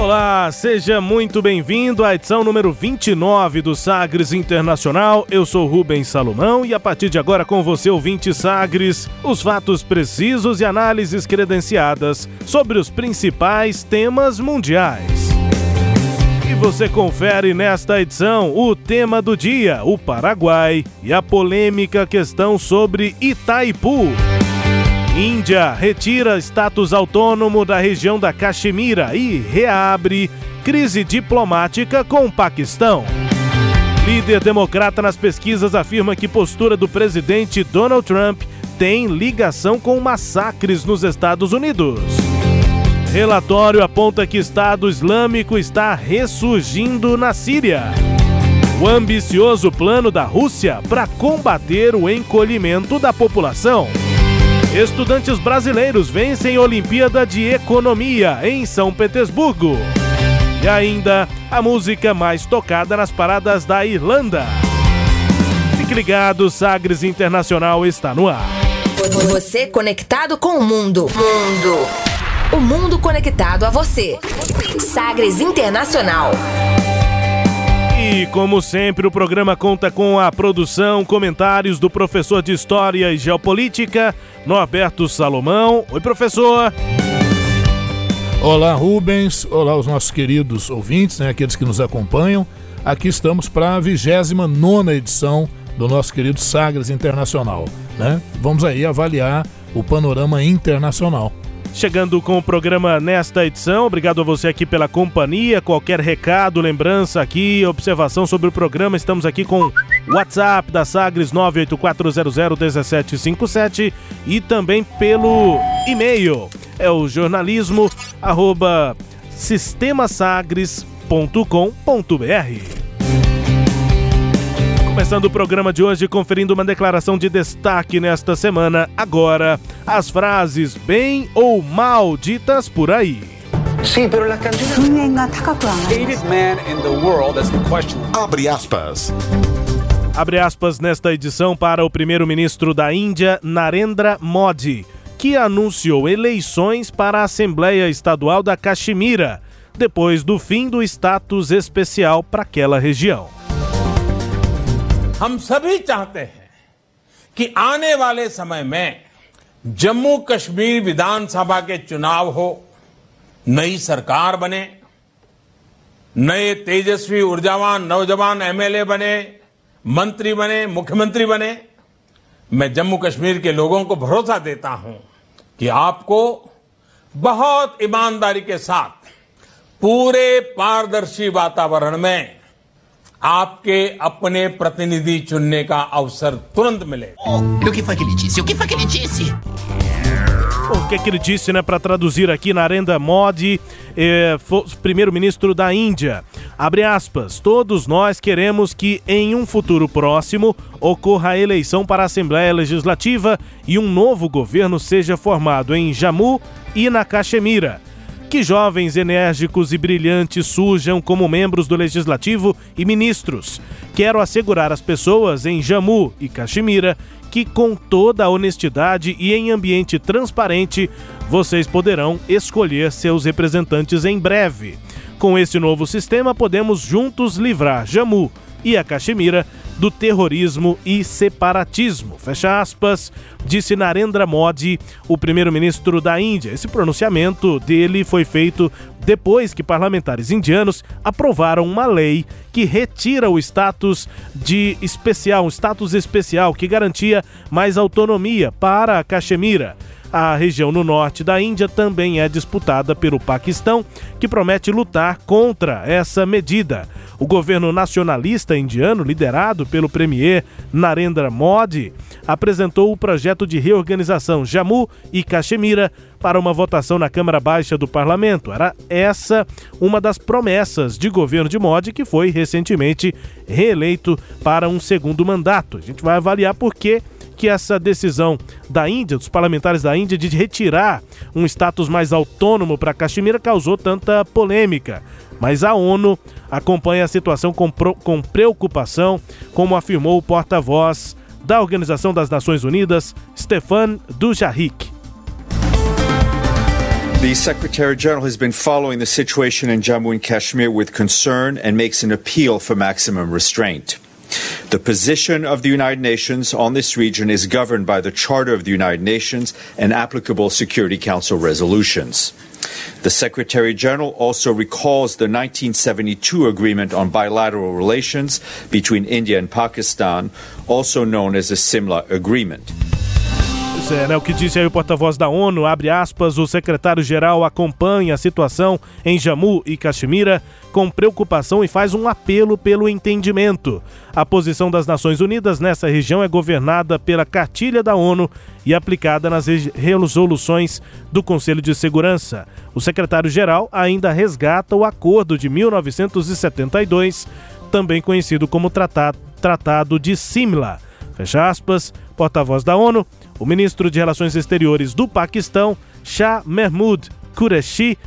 Olá, seja muito bem-vindo à edição número 29 do Sagres Internacional. Eu sou Rubens Salomão e a partir de agora com você, ouvinte Sagres, os fatos precisos e análises credenciadas sobre os principais temas mundiais. E você confere nesta edição o tema do dia, o Paraguai e a polêmica questão sobre Itaipu. Índia retira status autônomo da região da Caxemira e reabre crise diplomática com o Paquistão. Líder democrata nas pesquisas afirma que postura do presidente Donald Trump tem ligação com massacres nos Estados Unidos. Relatório aponta que Estado Islâmico está ressurgindo na Síria. O ambicioso plano da Rússia para combater o encolhimento da população. Estudantes brasileiros vencem Olimpíada de Economia em São Petersburgo. E ainda a música mais tocada nas paradas da Irlanda. Fique ligado, Sagres Internacional está no ar. Você conectado com o mundo. Mundo. O mundo conectado a você. Sagres Internacional. E como sempre, o programa conta com a produção, comentários do professor de História e Geopolítica, Norberto Salomão. Oi, professor. Olá, Rubens. Olá, os nossos queridos ouvintes, né, aqueles que nos acompanham. Aqui estamos para a 29 edição do nosso querido Sagres Internacional. Né? Vamos aí avaliar o panorama internacional. Chegando com o programa nesta edição, obrigado a você aqui pela companhia. Qualquer recado, lembrança aqui, observação sobre o programa, estamos aqui com o WhatsApp da Sagres 984001757 e também pelo e-mail. É o jornalismo arroba sistemasagres.com.br. Começando o programa de hoje, conferindo uma declaração de destaque nesta semana. Agora, as frases bem ou mal ditas por aí. Sim, Abre aspas. Abre aspas nesta edição para o primeiro-ministro da Índia, Narendra Modi, que anunciou eleições para a Assembleia Estadual da Caxemira, depois do fim do status especial para aquela região. हम सभी चाहते हैं कि आने वाले समय में जम्मू कश्मीर विधानसभा के चुनाव हो, नई सरकार बने, नए तेजस्वी ऊर्जावान नौजवान एमएलए बने, मंत्री बने, मुख्यमंत्री बने, मैं जम्मू कश्मीर के लोगों को भरोसा देता हूँ कि आपको बहुत ईमानदारी के साथ पूरे पारदर्शी वातावरण में आपके अपने प्रतिनिधि चुनने का अवसर तुरंत मिलेगा O que foi que ele disse? O que foi que ele disse? O que, é que ele disse, né, para traduzir aqui Narendra Modi, eh, primeiro-ministro da Índia. Abre aspas, todos nós queremos que em um futuro próximo ocorra a eleição para a Assembleia Legislativa e um novo governo seja formado em Jammu e na Caxemira. que jovens enérgicos e brilhantes surjam como membros do Legislativo e ministros. Quero assegurar às pessoas em Jammu e Caxemira que, com toda a honestidade e em ambiente transparente, vocês poderão escolher seus representantes em breve. Com esse novo sistema, podemos juntos livrar Jammu e a Caxemira do terrorismo e separatismo. Fecha aspas, disse Narendra Modi, o primeiro-ministro da Índia. Esse pronunciamento dele foi feito depois que parlamentares indianos aprovaram uma lei que retira o status de especial, um status especial que garantia mais autonomia para a Caxemira. A região no norte da Índia também é disputada pelo Paquistão, que promete lutar contra essa medida. O governo nacionalista indiano, liderado pelo premier Narendra Modi, apresentou o projeto de reorganização Jammu e Caxemira para uma votação na Câmara Baixa do Parlamento. Era essa uma das promessas de governo de Modi, que foi recentemente reeleito para um segundo mandato. A gente vai avaliar por que que essa decisão da Índia, dos parlamentares da Índia, de retirar um status mais autônomo para Caxemira causou tanta polêmica. Mas a ONU acompanha a situação com, com preocupação, como afirmou o porta-voz da Organização das Nações Unidas, Stefan Dujarric. The Secretary General has been following the situation in Jammu and Kashmir with concern and makes an appeal for maximum restraint. The position of the United Nations on this region is governed by the Charter of the United Nations and applicable Security Council resolutions. The Secretary General also recalls the 1972 agreement on bilateral relations between India and Pakistan, also known as the Simla Agreement. É, né? O que disse aí o porta-voz da ONU, abre aspas, o secretário-geral acompanha a situação em Jammu e Caxemira com preocupação e faz um apelo pelo entendimento. A posição das Nações Unidas nessa região é governada pela cartilha da ONU e aplicada nas resoluções do Conselho de Segurança. O secretário-geral ainda resgata o acordo de 1972, também conhecido como Tratado de Simla. Fecha aspas, porta-voz da ONU, o ministro de Relações Exteriores do Paquistão, Shah Mahmood Qureshi,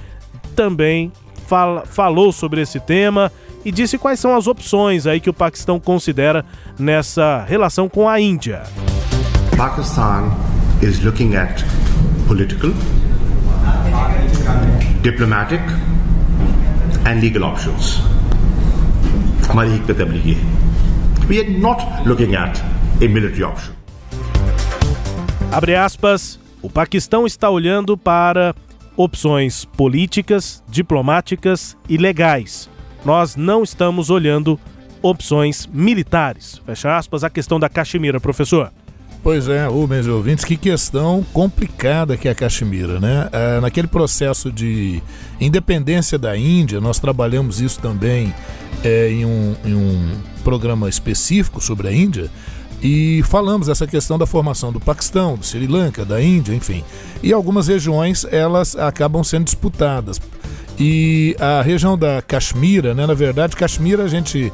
também fala, falou sobre esse tema e disse quais são as opções aí que o Paquistão considera nessa relação com a Índia. Pakistan is looking at political, diplomatic and legal options. हमारी एक तबलीगी है We are not looking at a military option. Abre aspas, o Paquistão está olhando para opções políticas, diplomáticas e legais. Nós não estamos olhando opções militares. Fecha aspas, a questão da Caxemira, professor. Pois é, Rubens e ouvintes, que questão complicada que é a Caxemira, né? É, naquele processo de independência da Índia, nós trabalhamos isso também é, em, um, em um programa específico sobre a Índia, e falamos essa questão da formação do Paquistão, do Sri Lanka, da Índia, enfim. E algumas regiões elas acabam sendo disputadas. E a região da Caxemira, né, na verdade, Caxemira a gente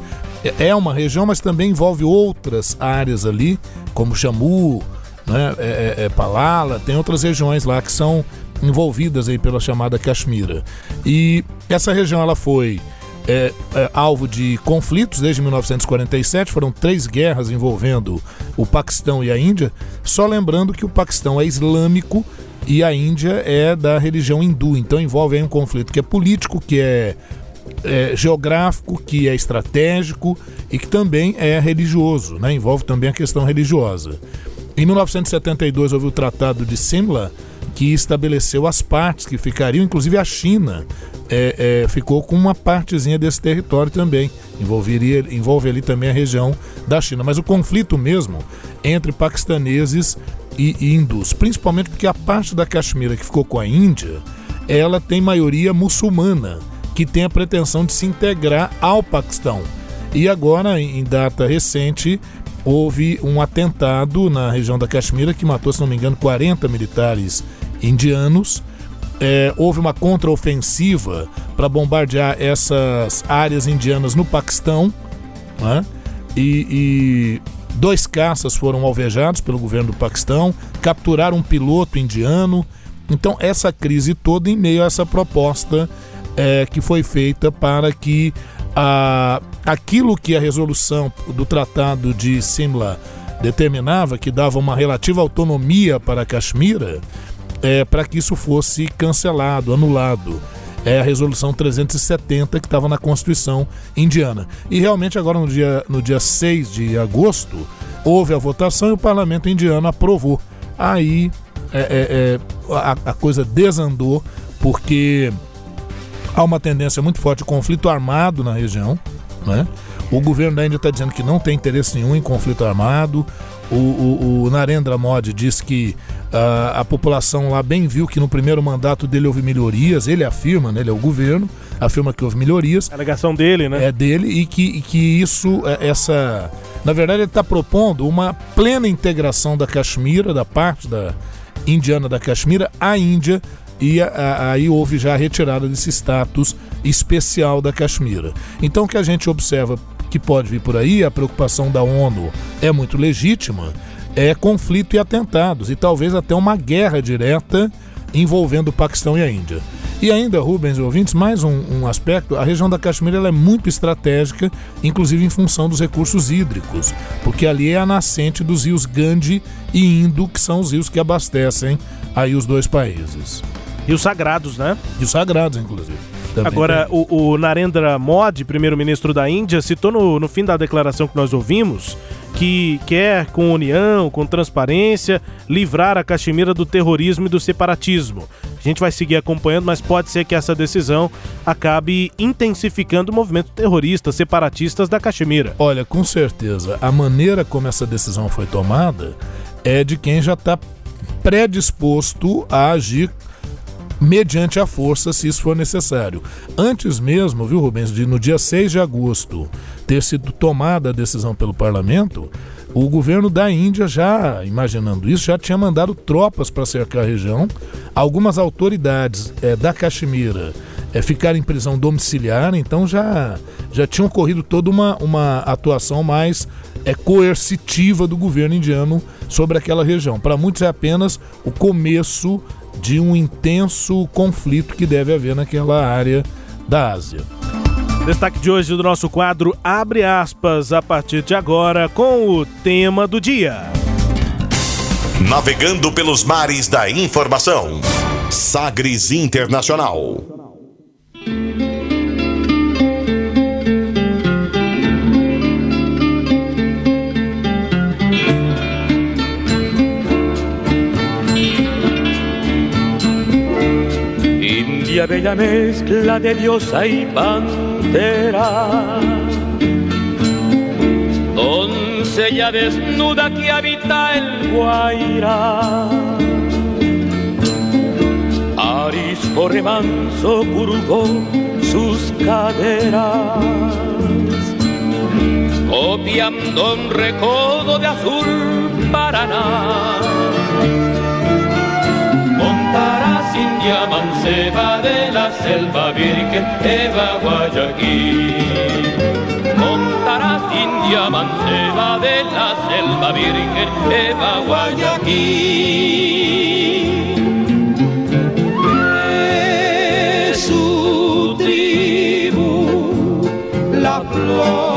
é uma região, mas também envolve outras áreas ali, como Jammu, né, é, é, é Palala, tem outras regiões lá que são envolvidas aí pela chamada Caxemira. E essa região ela foi é, é, alvo de conflitos desde 1947. Foram três guerras envolvendo o Paquistão e a Índia. Só lembrando que o Paquistão é islâmico e a Índia é da religião hindu. Então envolve um conflito que é político, que é, é geográfico, que é estratégico e que também é religioso. Né? Envolve também a questão religiosa. Em 1972 houve o Tratado de Simla, que estabeleceu as partes que ficariam, inclusive a China é, é, ficou com uma partezinha desse território também. Envolveria, envolve ali também a região da China. Mas o conflito mesmo entre paquistaneses e hindus, principalmente porque a parte da Caxemira que ficou com a Índia, ela tem maioria muçulmana, que tem a pretensão de se integrar ao Paquistão. E agora, em data recente, houve um atentado na região da Caxemira que matou, se não me engano, 40 militares indianos é, houve uma contraofensiva para bombardear essas áreas indianas no Paquistão, né? e, e, dois caças foram alvejados pelo governo do Paquistão, capturaram um piloto indiano. Então, essa crise toda em meio a essa proposta é, que foi feita para que a, aquilo que a resolução do Tratado de Simla determinava, que dava uma relativa autonomia para a Caxemira, é, para que isso fosse cancelado, anulado. É a resolução 370 que estava na Constituição indiana. E realmente agora no dia, no dia 6 de agosto houve a votação e o parlamento indiano aprovou. Aí é, é, é, a, a coisa desandou porque há uma tendência muito forte de conflito armado na região. Né? O governo da Índia está dizendo que não tem interesse nenhum em conflito armado. O, o, o Narendra Modi diz que a, a, população lá bem viu que no primeiro mandato dele houve melhorias, ele afirma, né, ele é o governo, afirma que houve melhorias. A alegação dele, né? É dele e que, e que isso, é, essa. Na verdade, ele está propondo uma plena integração da Caxemira, da parte da indiana da Caxemira, à Índia, e aí houve já a retirada desse status especial da Caxemira. Então, o que a gente observa que pode vir por aí, a preocupação da ONU é muito legítima é conflito e atentados, e talvez até uma guerra direta envolvendo o Paquistão e a Índia. E ainda, Rubens e ouvintes, mais um, um aspecto: a região da Caxemira é muito estratégica, inclusive em função dos recursos hídricos, porque ali é a nascente dos rios Gandhi e Indo, que são os rios que abastecem aí os dois países. E os sagrados, né? E os sagrados, inclusive. Também Agora, o, o, Narendra Modi, primeiro-ministro da Índia, citou no, no fim da declaração que nós ouvimos que quer, com união, com transparência, livrar a Caxemira do terrorismo e do separatismo. A gente vai seguir acompanhando, mas pode ser que essa decisão acabe intensificando o movimento terrorista, separatistas da Caxemira. Olha, com certeza, a maneira como essa decisão foi tomada é de quem já está predisposto a agir mediante a força, se isso for necessário. Antes mesmo, viu, Rubens, de no dia 6 de agosto ter sido tomada a decisão pelo parlamento, o governo da Índia, já imaginando isso, já tinha mandado tropas para cercar a região. Algumas autoridades é, da Caxemira é, ficaram em prisão domiciliar, então já, já tinha ocorrido toda uma, uma atuação mais é, coercitiva do governo indiano sobre aquela região. Para muitos é apenas o começo de um intenso conflito que deve haver naquela área da Ásia. Destaque de hoje do nosso quadro Abre aspas a partir de agora com o tema do dia. Navegando pelos mares da informação. Sagres Internacional. Bella mezcla de diosa y pantera. Doncella desnuda que habita el Guaira. Arisco remanso curvó sus caderas, copiando un recodo de azul Paraná India manceba de la selva virgen Eva Guayaquil. Montarás India manceba de la selva virgen Eva Guayaquil. De su tribu la flor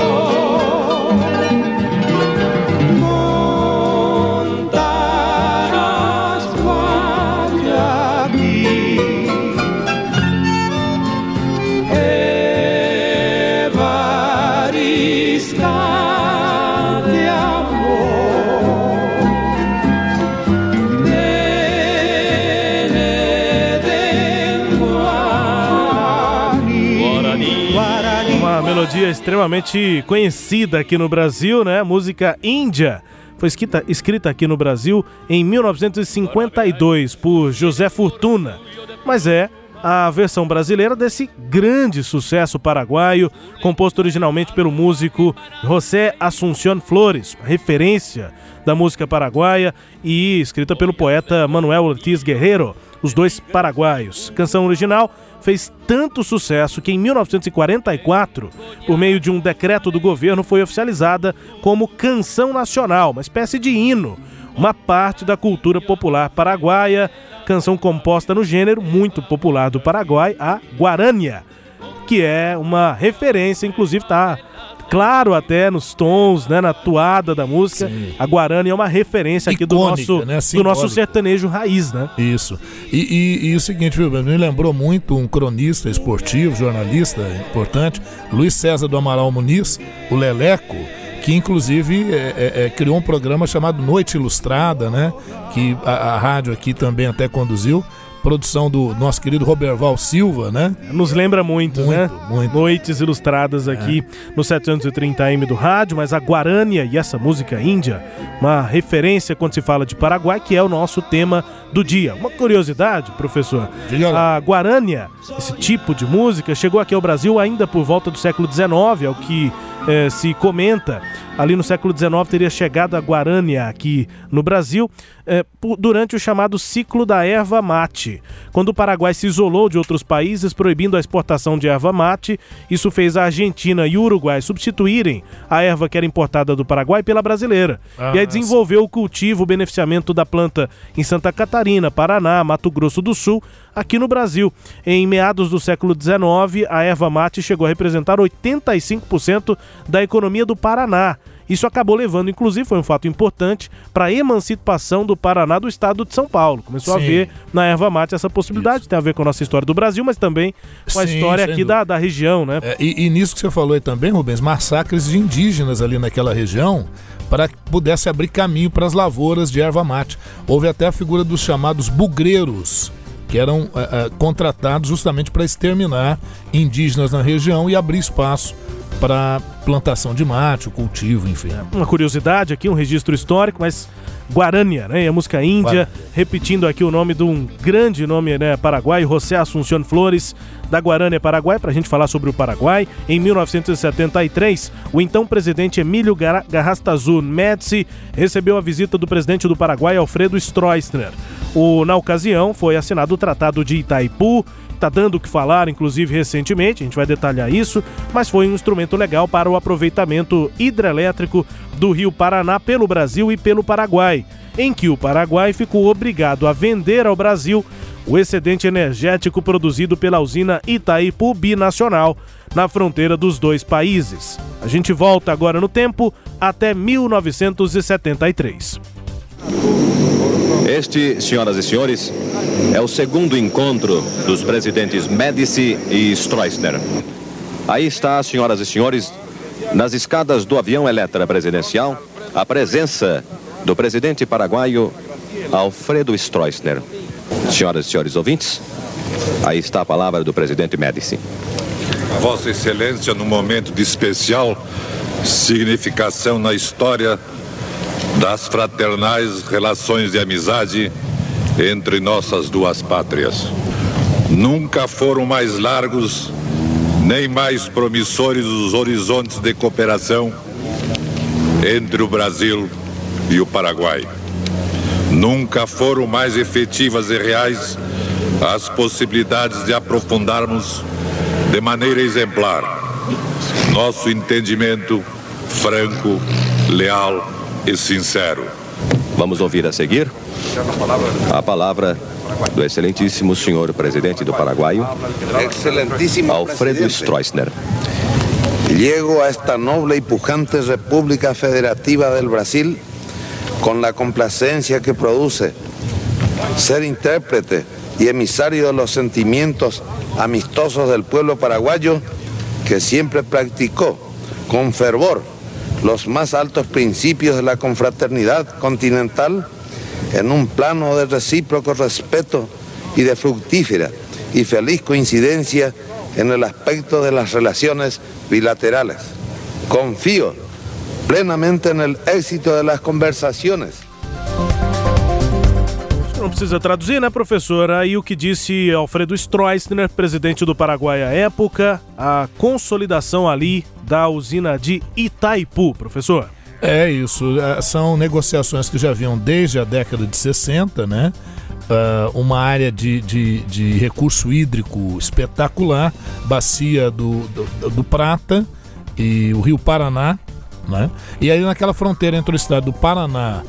extremamente conhecida aqui no Brasil, né? Música Índia. Foi escrita, escrita aqui no Brasil em 1952 por José Fortuna. Mas é a versão brasileira desse grande sucesso paraguaio, composto originalmente pelo músico José Assunción Flores, referência da música paraguaia, e escrita pelo poeta Manuel Ortiz Guerreiro, os dois paraguaios. Canção original fez tanto sucesso que em 1944, por meio de um decreto do governo, foi oficializada como canção nacional, uma espécie de hino, uma parte da cultura popular paraguaia, canção composta no gênero muito popular do Paraguai, a guarânia, que é uma referência, inclusive está claro até nos tons, né, na toada da música. Sim. A Guarani é uma referência aqui Icônica, do nosso né? do nosso sertanejo raiz, né? Isso. E, e, e o seguinte, viu, me lembrou muito um cronista esportivo, jornalista importante, Luiz César do Amaral Muniz, o Leleco, que inclusive é, é, é, criou um programa chamado Noite Ilustrada, né? Que a, a rádio aqui também até conduziu produção do nosso querido Roberval Silva, né? Nos lembra muito, Muito, né? muito. Noites ilustradas aqui no 730M do rádio, mas a Guarânia e essa música índia, uma referência quando se fala de Paraguai, que é o nosso tema do dia. Uma curiosidade, professor, a Guarânia, esse tipo de música, chegou aqui ao Brasil ainda por volta do século XIX, é o que eh, se comenta. Ali no século XIX teria chegado a Guarânia aqui no Brasil por- durante o chamado ciclo da erva mate. Quando o Paraguai se isolou de outros países, proibindo a exportação de erva mate, isso fez a Argentina e o Uruguai substituírem a erva que era importada do Paraguai pela brasileira. Ah, e aí desenvolveu o cultivo, o beneficiamento da planta em Santa Catarina, Paraná, Mato Grosso do Sul, aqui no Brasil. Em meados do século XIX, a erva mate chegou a representar 85% da economia do Paraná. Isso acabou levando, inclusive, foi um fato importante para a emancipação do Paraná do estado de São Paulo. Começou a Sim. ver na erva mate essa possibilidade, tem a ver com a nossa história do Brasil, mas também com a Sim, história aqui da, da região, né? É, e, e nisso que você falou aí também, Rubens, massacres de indígenas ali naquela região para que pudesse abrir caminho para as lavouras de erva mate. Houve até a figura dos chamados bugreiros, que eram é, é, contratados justamente para exterminar indígenas na região e abrir espaço para plantação de mate, o cultivo, enfim. uma curiosidade aqui, um registro histórico, mas Guarânia, né? A música índia, repetindo aqui o nome de um grande nome, né, paraguai, José Assunción Flores, da Guarânia Paraguai, para a gente falar sobre o Paraguai. Em 1973, o então presidente Emílio Gar- Garrastazu Médici recebeu a visita do presidente do Paraguai, Alfredo Stroessner. O, na ocasião, foi assinado o Tratado de Itaipu, está dando o que falar, inclusive recentemente, a gente vai detalhar isso, mas foi um instrumento legal para o aproveitamento hidrelétrico do Rio Paraná pelo Brasil e pelo Paraguai, em que o Paraguai ficou obrigado a vender ao Brasil o excedente energético produzido pela usina Itaipu Binacional, na fronteira dos dois países. A gente volta agora no tempo até 1973. Este, senhoras e senhores, é o segundo encontro dos presidentes Médici e Stroessner. Aí está, senhoras e senhores, nas escadas do avião Eletra presidencial, a presença do presidente paraguaio Alfredo Stroessner. Senhoras e senhores ouvintes, aí está a palavra do presidente Médici. Vossa Excelência, num momento de especial significação na história das fraternais relações de amizade entre nossas duas pátrias. Nunca foram mais largos nem mais promissores os horizontes de cooperação entre o Brasil e o Paraguai. Nunca foram mais efetivas e reais as possibilidades de aprofundarmos de maneira exemplar nosso entendimento franco, leal e sincero. Vamos ouvir a seguir a palavra do excelentíssimo senhor presidente do Excelentísimo Alfredo. Stroessner. Llego a esta noble y pujante República Federativa del Brasil con la complacencia que produce ser intérprete y emisario de los sentimientos amistosos del pueblo paraguayo que siempre practicó con fervor los más altos principios de la confraternidad continental en un plano de recíproco respeto y de fructífera y feliz coincidencia en el aspecto de las relaciones bilaterales. Confío plenamente en el éxito de las conversaciones. Não precisa traduzir, né, professora? Aí o que disse Alfredo Stroessner, presidente do Paraguai à época, a consolidação ali da usina de Itaipu, professor. É isso, é, são negociações que já vinham desde a década de 60, né? Ah, uma área de, de, de recurso hídrico espetacular, bacia do, do, do Prata e o Rio Paraná, né? E aí naquela fronteira entre o estado do Paraná,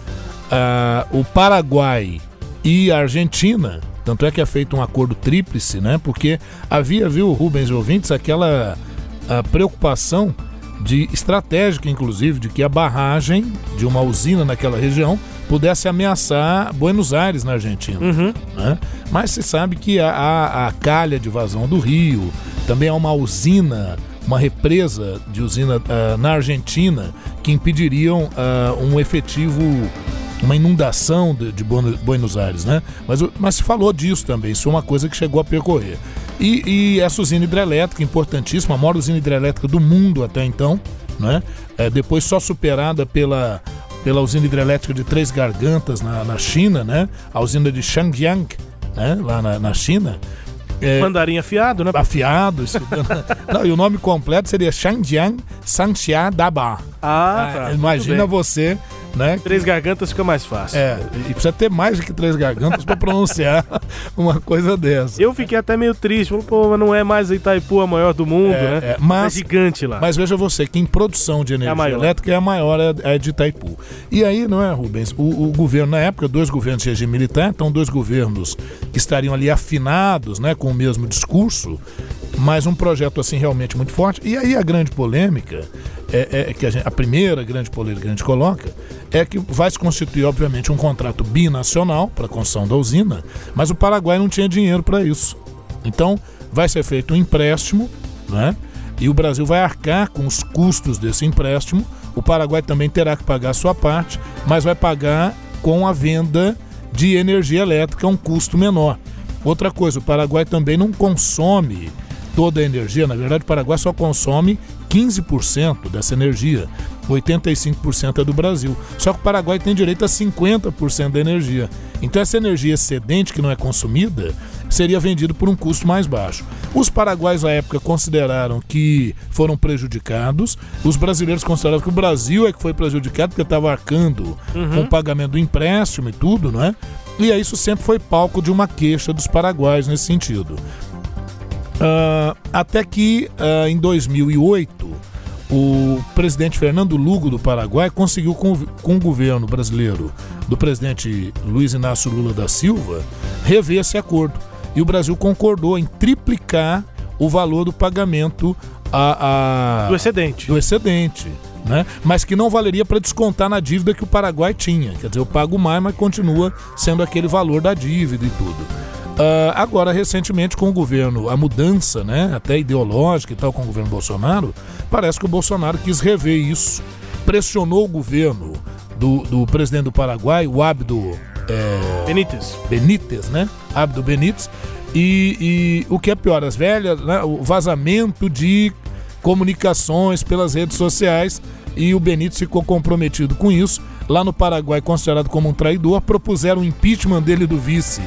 ah, o Paraguai e a Argentina, tanto é que é feito um acordo tríplice, né? Porque havia, viu, Rubens e ouvintes, aquela a preocupação de estratégica, inclusive, de que a barragem de uma usina naquela região pudesse ameaçar Buenos Aires, na Argentina. né? Mas se sabe que a, a, a calha de vazão do rio, também há uma usina, uma represa de usina ah, na Argentina que impediriam ah, um efetivo uma inundação de, de Buenos Aires, né? Mas, mas se falou disso também, isso é uma coisa que chegou a percorrer. E, e essa usina hidrelétrica, importantíssima, a maior usina hidrelétrica do mundo até então, né? É, depois só superada pela, pela usina hidrelétrica de Três Gargantas na, na China, né? A usina de Shangjiang, né? lá na, na China. É, Mandarim afiado, né? Afiado, estudando. Não, e o nome completo seria Shangjiang Sanxia Daba. Ah, tá. Imagina você né? Três gargantas fica mais fácil. É, e precisa ter mais do que três gargantas para pronunciar uma coisa dessa. Eu fiquei até meio triste, falei, pô, mas não é mais a Itaipu a maior do mundo, é, né? É, mas, é gigante lá. Mas veja você que em produção de energia é elétrica é a maior é, é de Itaipu. E aí, não é, Rubens? O, o, governo, na época, dois governos de regime militar, então dois governos que estariam ali afinados, né, com o mesmo discurso, mas um projeto assim realmente muito forte. E aí a grande polêmica é, é que a, gente, a, primeira grande polêmica que a gente coloca é que vai se constituir, obviamente, um contrato binacional para a construção da usina, mas o Paraguai não tinha dinheiro para isso. Então, vai ser feito um empréstimo, né? E o Brasil vai arcar com os custos desse empréstimo. O Paraguai também terá que pagar a sua parte, mas vai pagar com a venda de energia elétrica, um custo menor. Outra coisa, o Paraguai também não consome toda a energia. Na verdade, o Paraguai só consome 15% dessa energia. 85% é do Brasil. Só que o Paraguai tem direito a 50% da energia. Então essa energia excedente que não é consumida seria vendida por um custo mais baixo. Os paraguaios à época consideraram que foram prejudicados. Os brasileiros consideraram que o Brasil é que foi prejudicado porque estava arcando uhum. com o pagamento do empréstimo e tudo, não é? E aí isso sempre foi palco de uma queixa dos paraguaios nesse sentido. Uh, até que uh, em 2008 o presidente Fernando Lugo do Paraguai conseguiu com, com o governo brasileiro do presidente Luiz Inácio Lula da Silva rever esse acordo e o Brasil concordou em triplicar o valor do pagamento a, a do excedente do excedente né? mas que não valeria para descontar na dívida que o Paraguai tinha. Quer dizer, eu pago mais, mas continua sendo aquele valor da dívida e tudo. Uh, agora, recentemente, com o governo, a mudança, né, até ideológica e tal, com o governo Bolsonaro, parece que o Bolsonaro quis rever isso, pressionou o governo do, do presidente do Paraguai, o Abdo é, Benítez. Benítez, né? Abdo Benítez. E, e o que é pior, as velhas, né, o vazamento de comunicações pelas redes sociais e o Benítez ficou comprometido com isso. Lá no Paraguai, considerado como um traidor, propuseram o impeachment dele do vice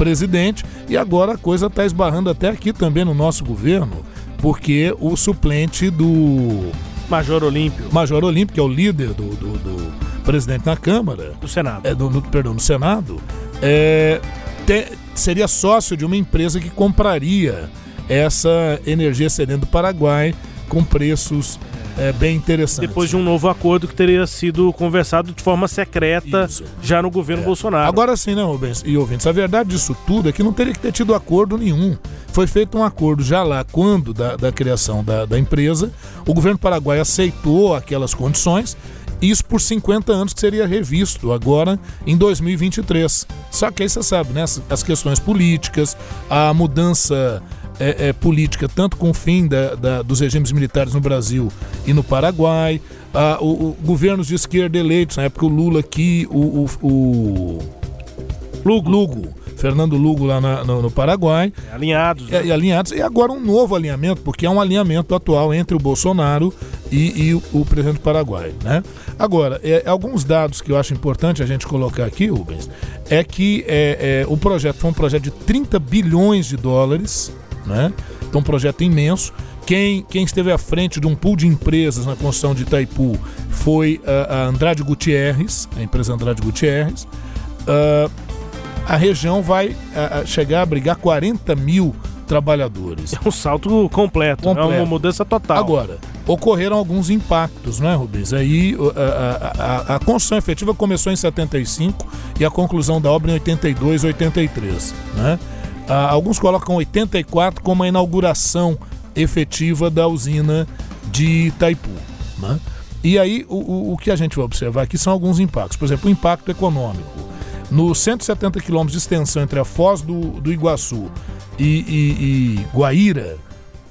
presidente e agora a coisa está esbarrando até aqui também no nosso governo, porque o suplente do. Major Olímpio. Major Olímpio, que é o líder do, do, do presidente na Câmara. Do Senado. É, do, do, perdão, do Senado. É, te, seria sócio de uma empresa que compraria essa energia excedente do Paraguai com preços é, bem interessante. Depois de um novo acordo que teria sido conversado de forma secreta Isso. já no governo é. Bolsonaro. Agora sim, né, Rubens e ouvintes, a verdade disso tudo é que não teria que ter tido acordo nenhum. Foi feito um acordo já lá quando da, da criação da, da empresa, o governo paraguaio aceitou aquelas condições isso por 50 anos que seria revisto agora em 2023. Só que aí você sabe, né? As questões políticas, a mudança é, é, política, tanto com o fim da, da, dos regimes militares no Brasil e no Paraguai, ah, o, o, governos de esquerda eleitos, na época o Lula aqui, o, o, Lugo. Lugo. Fernando Lugo lá na, no, no, Paraguai. É, alinhados. Né? e alinhados. E agora um novo alinhamento, porque é um alinhamento atual entre o Bolsonaro e, e o, o, presidente do Paraguai. Né? Agora, é, alguns dados que eu acho importante a gente colocar aqui, Rubens, é que é, é, o projeto foi um projeto de 30 bilhões de dólares né? Então, um projeto imenso. Quem, quem esteve à frente de um pool de empresas na construção de Itaipu foi a, a Andrade Gutierrez, a empresa Andrade Gutierrez. Uh, a região vai a chegar a abrigar 40 mil trabalhadores. É um salto completo, completo. é uma mudança total. Agora, ocorreram alguns impactos, não é, Rubens? Aí a, a, a, construção efetiva começou em 75 e a conclusão da obra em 82, 83, né? Ah, alguns colocam 84 como a inauguração efetiva da usina de Itaipu. Né? E aí o, o, que a gente vai observar aqui são alguns impactos. Por exemplo, o impacto econômico. Nos 170 quilômetros de extensão entre a Foz do, do Iguaçu e, e, e Guaíra,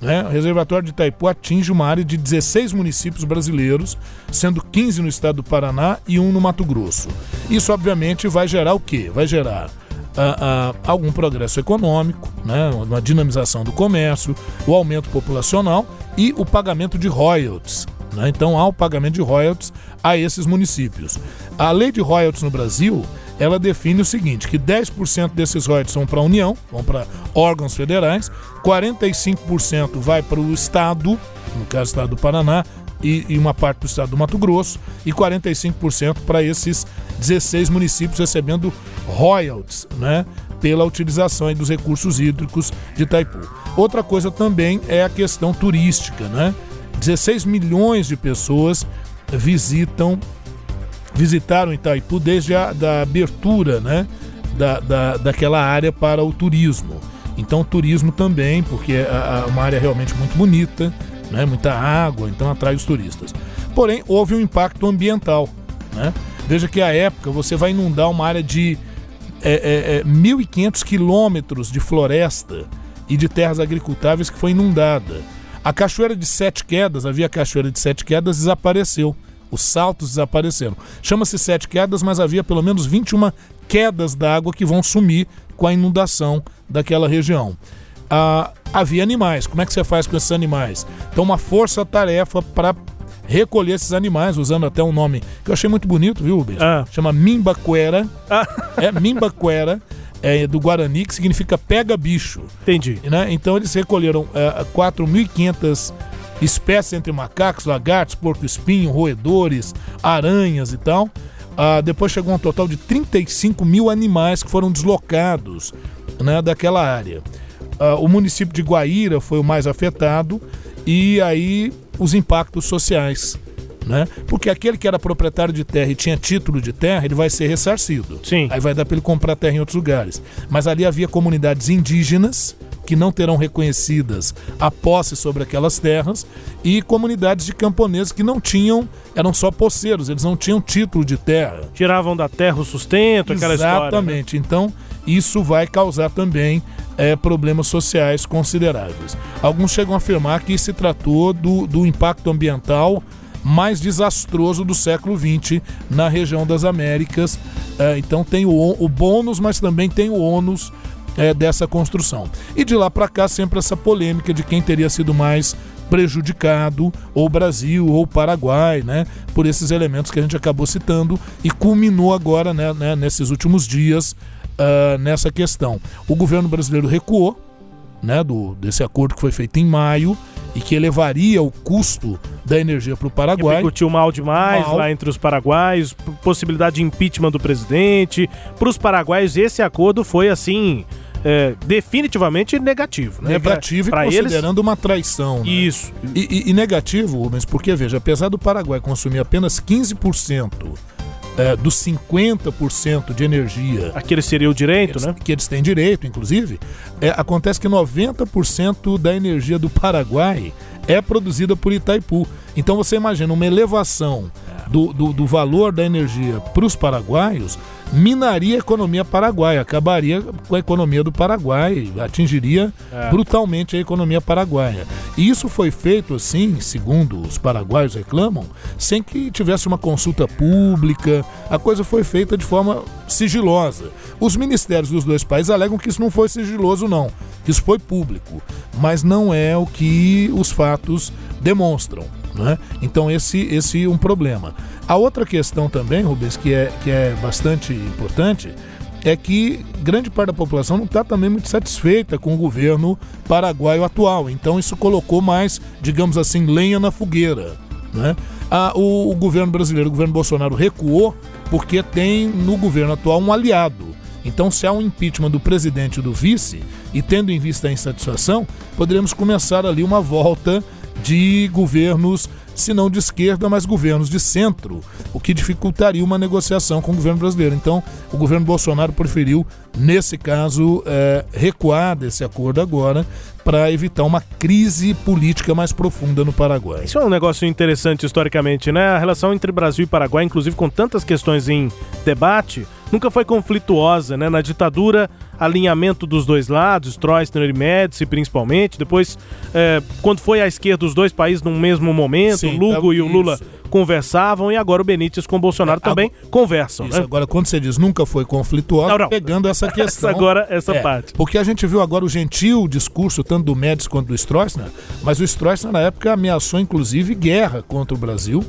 Né? O reservatório de Itaipu atinge uma área de 16 municípios brasileiros, sendo 15 no estado do Paraná e um no Mato Grosso. Isso, obviamente, vai gerar o quê? Vai gerar ah, ah, algum progresso econômico, né? uma dinamização do comércio, o aumento populacional e o pagamento de royalties. Né? Então há o pagamento de royalties a esses municípios. A lei de royalties no Brasil ela define o seguinte, que 10% desses royalties são para a União, vão para órgãos federais, 45% vai para o Estado, no caso do Estado do Paraná, e, e uma parte do Estado do Mato Grosso, e 45% para esses 16 municípios recebendo royalties, né? Pela utilização dos recursos hídricos de Itaipu. Outra coisa também é a questão turística, né? 16 milhões de pessoas visitam visitaram Itaipu desde a da abertura né, da, da, daquela área para o turismo. Então, turismo também, porque é uma área realmente muito bonita, né, muita água, então atrai os turistas. Porém, houve um impacto ambiental. Né? Veja que à época você vai inundar uma área de é, é, é, 1.500 quilômetros de floresta e de terras agricultáveis que foi inundada. A Cachoeira de Sete Quedas, havia a Cachoeira de Sete Quedas, desapareceu. Os saltos desapareceram. Chama-se Sete Quedas, mas havia pelo menos 21 quedas d'água que vão sumir com a inundação daquela região. Ah, havia animais. Como é que você faz com esses animais? Então, uma força-tarefa para recolher esses animais, usando até um nome que eu achei muito bonito, viu, Rubens? Ah. Chama Mimbaquera. Ah. É Mimbaquera. É, do Guarani, que significa pega bicho. Entendi. Né? Então eles recolheram é, 4.500 espécies entre macacos, lagartos, porco-espinho, roedores, aranhas e tal. Ah, depois chegou um total de 35 mil animais que foram deslocados né, daquela área. Ah, o município de Guaíra foi o mais afetado e aí os impactos sociais. Né? Porque aquele que era proprietário de terra e tinha título de terra, ele vai ser ressarcido. Sim. Aí vai dar para ele comprar terra em outros lugares. Mas ali havia comunidades indígenas que não terão reconhecidas a posse sobre aquelas terras e comunidades de camponeses que não tinham, eram só poceiros, eles não tinham título de terra. Tiravam da terra o sustento, aquela Exatamente. história. né? Exatamente. Então, isso vai causar também é, problemas sociais consideráveis. Alguns chegam a afirmar que se tratou do, do impacto ambiental mais desastroso do século XX na região das Américas. É, então tem o, o bônus, mas também tem o ônus é, dessa construção. E de lá para cá sempre essa polêmica de quem teria sido mais prejudicado, ou Brasil ou Paraguai, né, por esses elementos que a gente acabou citando e culminou agora, né, né nesses últimos dias, uh, nessa questão. O governo brasileiro recuou, né, do, desse acordo que foi feito em maio e que elevaria o custo da energia para o Paraguai. Repercutiu mal demais mal. lá entre os paraguaios, possibilidade de impeachment do presidente. Para os paraguaios, esse acordo foi assim é, definitivamente negativo. Né? Negativo pra, e pra considerando eles... uma traição. Né? Isso. E, e, e negativo, Rubens, porque veja, apesar do Paraguai consumir apenas 15% é, dos 50% de energia. Aquele seria o direito, eles, né? Que eles têm direito, inclusive. É, acontece que 90% da energia do Paraguai é produzida por Itaipu. Então você imagina uma elevação do, do, do valor da energia para os paraguaios minaria a economia paraguaia, acabaria com a economia do Paraguai, atingiria é. brutalmente a economia paraguaia. E isso foi feito assim, segundo os paraguaios reclamam, sem que tivesse uma consulta pública, a coisa foi feita de forma sigilosa. Os ministérios dos dois países alegam que isso não foi sigiloso, não, que isso foi público, mas não é o que os fatos demonstram. Né? Então esse esse é um problema. A outra questão também, Rubens, que é, que é bastante importante, é que grande parte da população não está também muito satisfeita com o governo paraguaio atual. Então isso colocou mais, digamos assim, lenha na fogueira. Né? O, o governo brasileiro, o governo Bolsonaro, recuou porque tem no governo atual um aliado. Então, se há um impeachment do presidente e do vice, e tendo em vista a insatisfação, poderíamos começar ali uma volta de governos, se não de esquerda, mas governos de centro, o que dificultaria uma negociação com o governo brasileiro. Então, o governo Bolsonaro preferiu, nesse caso, é, recuar desse acordo agora para evitar uma crise política mais profunda no Paraguai. Isso é um negócio interessante historicamente, né? A relação entre Brasil e Paraguai, inclusive com tantas questões em debate, nunca foi conflituosa, né? Na ditadura, alinhamento dos dois lados, Stroessner e Médici principalmente. Depois, é, quando foi à esquerda os dois países no mesmo momento, Sim, Lugo tá- e o Lula isso. conversavam e agora o Benítez com o Bolsonaro também conversam, Isso, né? agora quando você diz nunca foi conflituosa, Não, não. pegando essa questão. agora, essa É, parte. Porque a gente viu agora o gentil discurso tanto do Médici quanto do Stroessner, mas o Stroessner na época ameaçou inclusive guerra contra o Brasil,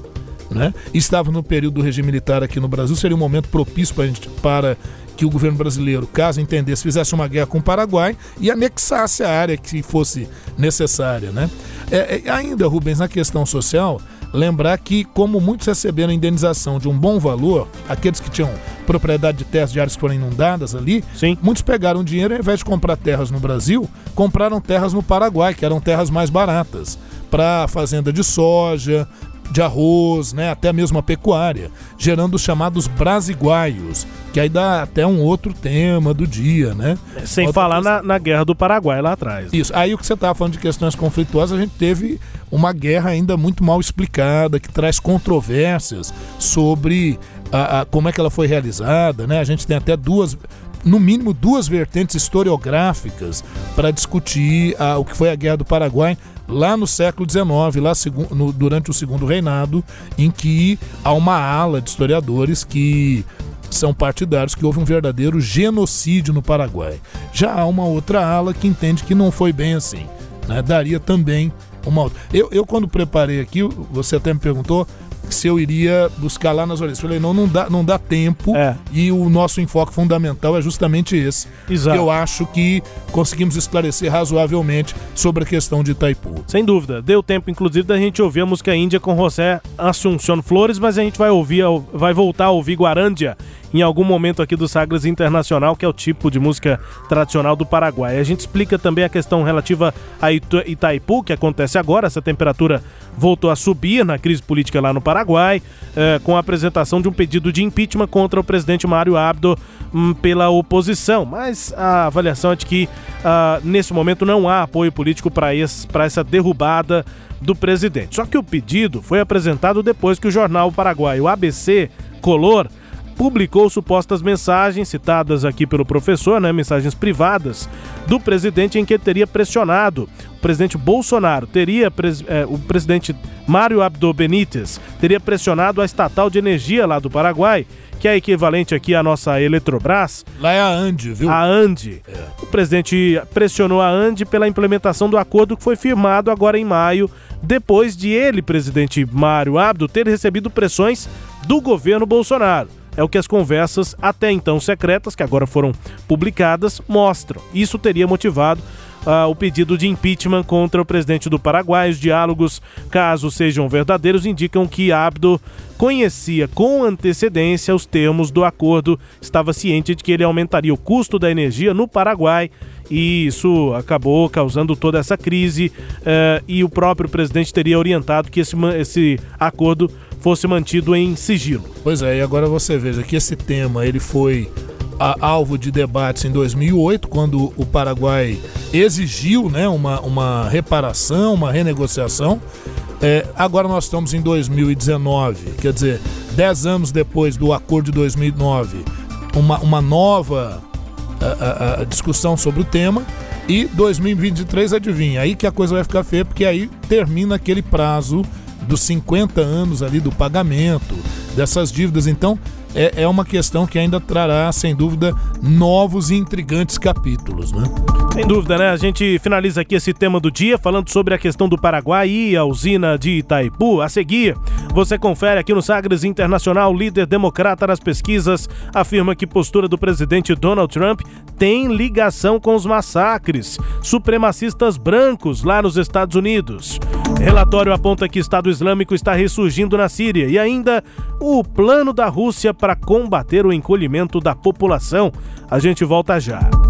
né? Estava no período do regime militar aqui no Brasil, seria um momento propício pra gente, para que o governo brasileiro, caso entendesse, fizesse uma guerra com o Paraguai e anexasse a área que fosse necessária, né? É, é, ainda, Rubens, na questão social, lembrar que, como muitos receberam indenização de um bom valor, aqueles que tinham propriedade de terras de áreas que foram inundadas ali, muitos pegaram dinheiro e, ao invés de comprar terras no Brasil, compraram terras no Paraguai, que eram terras mais baratas, para fazenda de soja, de arroz, né, até mesmo a pecuária, gerando os chamados brasiguaios, que aí dá até um outro tema do dia, né? Sem Outra falar na, na guerra do Paraguai lá atrás. isso. Aí o que você estava falando de questões conflituosas, a gente teve uma guerra ainda muito mal explicada, que traz controvérsias sobre a, a- como é que ela foi realizada, né? A gente tem até duas, no mínimo duas vertentes historiográficas para discutir a- o que foi a Guerra do Paraguai lá no século XIX, lá no- durante o segundo reinado, em que há uma ala de historiadores que são partidários que houve um verdadeiro genocídio no Paraguai. Já há uma outra ala que entende que não foi bem assim. né? Daria também uma outra. Eu, eu, quando preparei aqui, você até me perguntou se eu iria buscar lá nas orelhas. Falei, não, não dá, não dá tempo. E o nosso enfoque fundamental é justamente esse. Exato. Eu acho que conseguimos esclarecer razoavelmente sobre a questão de Itaipu. Sem dúvida. Deu tempo, inclusive, da gente ouvir a música Índia com José Assunción Flores, mas a gente vai ouvir, vai voltar a ouvir Guarândia em algum momento aqui do Sagres Internacional, que é o tipo de música tradicional do Paraguai. A gente explica também a questão relativa a Itaipu, que acontece agora. Essa temperatura voltou a subir na crise política lá no Paraguai, eh, com a apresentação de um pedido de impeachment contra o presidente Mário Abdo hum, pela oposição. Mas a avaliação é de que ah, nesse momento não há apoio político para essa derrubada do presidente. Só que o pedido foi apresentado depois que o jornal paraguaio ABC Color publicou supostas mensagens citadas aqui pelo professor, né, mensagens privadas do presidente em que teria pressionado o presidente Bolsonaro, teria pres- eh, o presidente Mário Abdo Benítez teria pressionado a estatal de energia lá do Paraguai, que é equivalente aqui à nossa Eletrobras. Lá é a Ande, viu? A Ande. O presidente pressionou a Ande pela implementação do acordo que foi firmado agora em maio, depois de ele, presidente Mário Abdo, ter recebido pressões do governo Bolsonaro. É o que as conversas, até então secretas, que agora foram publicadas, mostram. Isso teria motivado ah, o pedido de impeachment contra o presidente do Paraguai. Os diálogos, caso sejam verdadeiros, indicam que Abdo conhecia com antecedência os termos do acordo, estava ciente de que ele aumentaria o custo da energia no Paraguai e isso acabou causando toda essa crise eh, e o próprio presidente teria orientado que esse, esse acordo fosse mantido em sigilo. Pois é, e agora você veja que esse tema ele foi alvo de debates em 2008, quando o Paraguai exigiu né, uma, uma reparação, uma renegociação. É, agora nós estamos em 2019, quer dizer, 10 anos depois do acordo de 2009, uma, uma nova a- a- a discussão sobre o tema. E 2023, adivinha, aí que a coisa vai ficar feia, porque aí termina aquele prazo dos 50 anos ali do pagamento dessas dívidas. Então, é, é uma questão que ainda trará, sem dúvida, novos e intrigantes capítulos, né? Sem dúvida, né? A gente finaliza aqui esse tema do dia falando sobre a questão do Paraguai e a usina de Itaipu. A seguir, você confere aqui no Sagres Internacional, líder democrata nas pesquisas, afirma que postura do presidente Donald Trump tem ligação com os massacres supremacistas brancos lá nos Estados Unidos. Relatório aponta que Estado Islâmico está ressurgindo na Síria e ainda o plano da Rússia para combater o encolhimento da população. A gente volta já.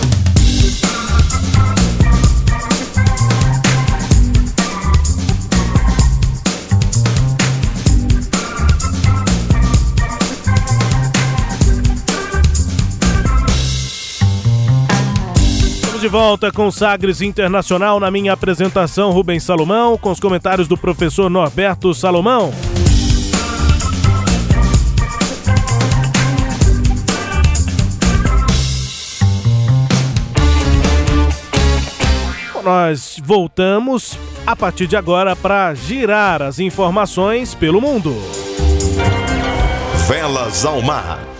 De volta com Sagres Internacional na minha apresentação, Rubens Salomão, com os comentários do professor Norberto Salomão. Nós voltamos a partir de agora para girar as informações pelo mundo. Velas ao mar.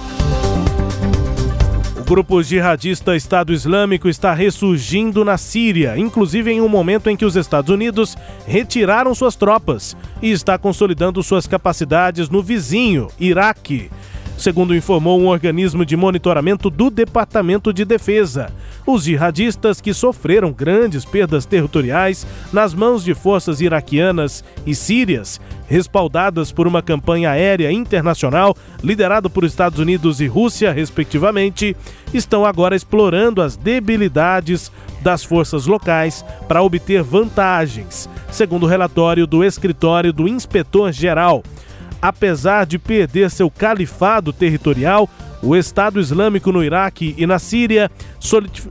Grupo jihadista Estado Islâmico está ressurgindo na Síria, inclusive em um momento em que os Estados Unidos retiraram suas tropas e está consolidando suas capacidades no vizinho, Iraque. Segundo informou um organismo de monitoramento do Departamento de Defesa, os jihadistas que sofreram grandes perdas territoriais nas mãos de forças iraquianas e sírias, respaldadas por uma campanha aérea internacional liderada por Estados Unidos e Rússia, respectivamente, estão agora explorando as debilidades das forças locais para obter vantagens, segundo o relatório do escritório do Inspetor-Geral apesar de perder seu califado territorial, o Estado Islâmico no Iraque e na Síria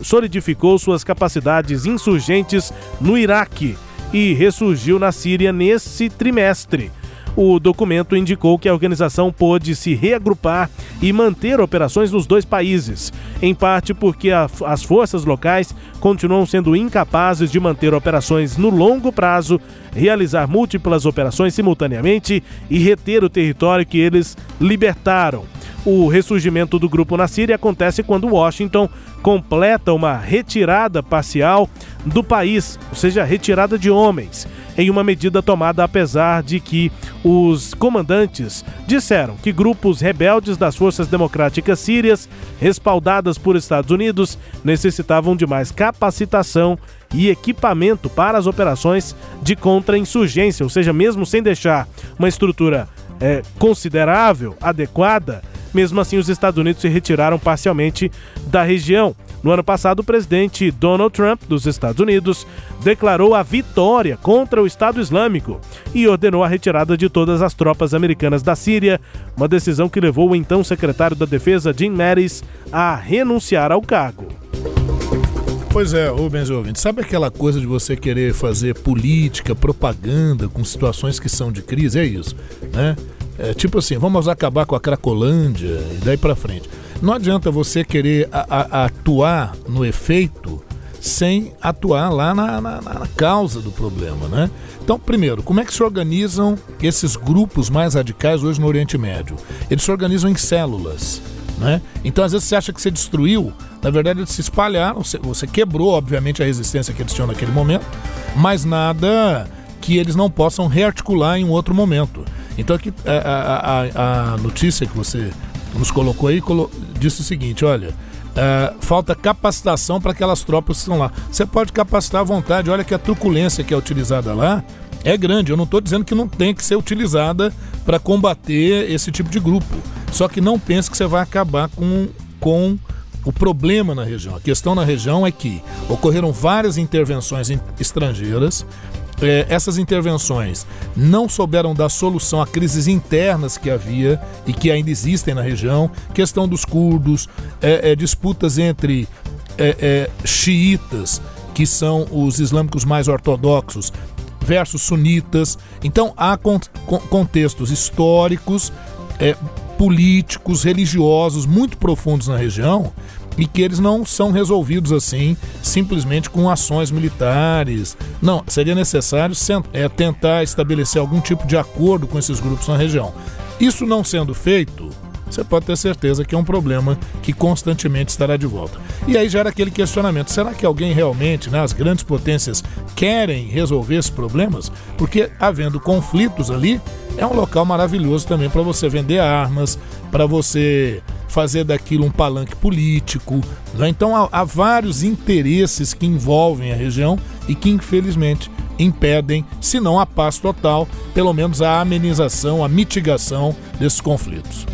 solidificou suas capacidades insurgentes no Iraque e ressurgiu na Síria nesse trimestre. O documento indicou que a organização pôde se reagrupar e manter operações nos dois países, em parte porque a, as forças locais continuam sendo incapazes de manter operações no longo prazo, realizar múltiplas operações simultaneamente e reter o território que eles libertaram. O ressurgimento do grupo na Síria acontece quando Washington completa uma retirada parcial do país, ou seja, retirada de homens, em uma medida tomada apesar de que os comandantes disseram que grupos rebeldes das forças democráticas sírias, respaldadas por Estados Unidos, necessitavam de mais capacitação e equipamento para as operações de contra-insurgência, ou seja, mesmo sem deixar uma estrutura é, considerável, adequada, mesmo assim os Estados Unidos se retiraram parcialmente da região. No ano passado, o presidente Donald Trump dos Estados Unidos declarou a vitória contra o Estado Islâmico e ordenou a retirada de todas as tropas americanas da Síria, uma decisão que levou o então secretário da Defesa Jim Mattis a renunciar ao cargo. Pois é, Rubens ouvinte, sabe aquela coisa de você querer fazer política, propaganda com situações que são de crise? É isso, né? É, tipo assim, vamos acabar com a Cracolândia e daí para frente. Não adianta você querer a, a, atuar no efeito sem atuar lá na, na, na, causa do problema, né? Então, primeiro, como é que se organizam esses grupos mais radicais hoje no Oriente Médio? Eles se organizam em células, né? Então, às vezes você acha que você destruiu, na verdade eles se espalharam, você, você quebrou, obviamente, a resistência que eles tinham naquele momento, mas nada que eles não possam rearticular em um outro momento. Então, aqui, a, a, a notícia que você nos colocou aí colo disse o seguinte: olha, é, falta capacitação para aquelas tropas que estão lá. Você pode capacitar à vontade, olha que a truculência que é utilizada lá é grande. Eu não estou dizendo que não tem que ser utilizada para combater esse tipo de grupo. Só que não pense que você vai acabar com, com o problema na região. A questão na região é que ocorreram várias intervenções estrangeiras é, essas intervenções não souberam dar solução a crises internas que havia e que ainda existem na região, questão dos curdos, é, é, disputas entre é, é, xiitas, que são os islâmicos mais ortodoxos, versus sunitas. Então há con con contextos históricos, é, políticos, religiosos muito profundos na região e que eles não são resolvidos assim simplesmente com ações militares. Não, seria necessário é, tentar estabelecer algum tipo de acordo com esses grupos na região. Isso não sendo feito, você pode ter certeza que é um problema que constantemente estará de volta. E aí gera aquele questionamento: será que alguém realmente, né, as grandes potências, querem resolver esses problemas? Porque havendo conflitos ali, é um local maravilhoso também para você vender armas, para você fazer daquilo um palanque político. Né? Então há, há vários interesses que envolvem a região e que, infelizmente, impedem, se não a paz total, pelo menos a amenização, a mitigação desses conflitos.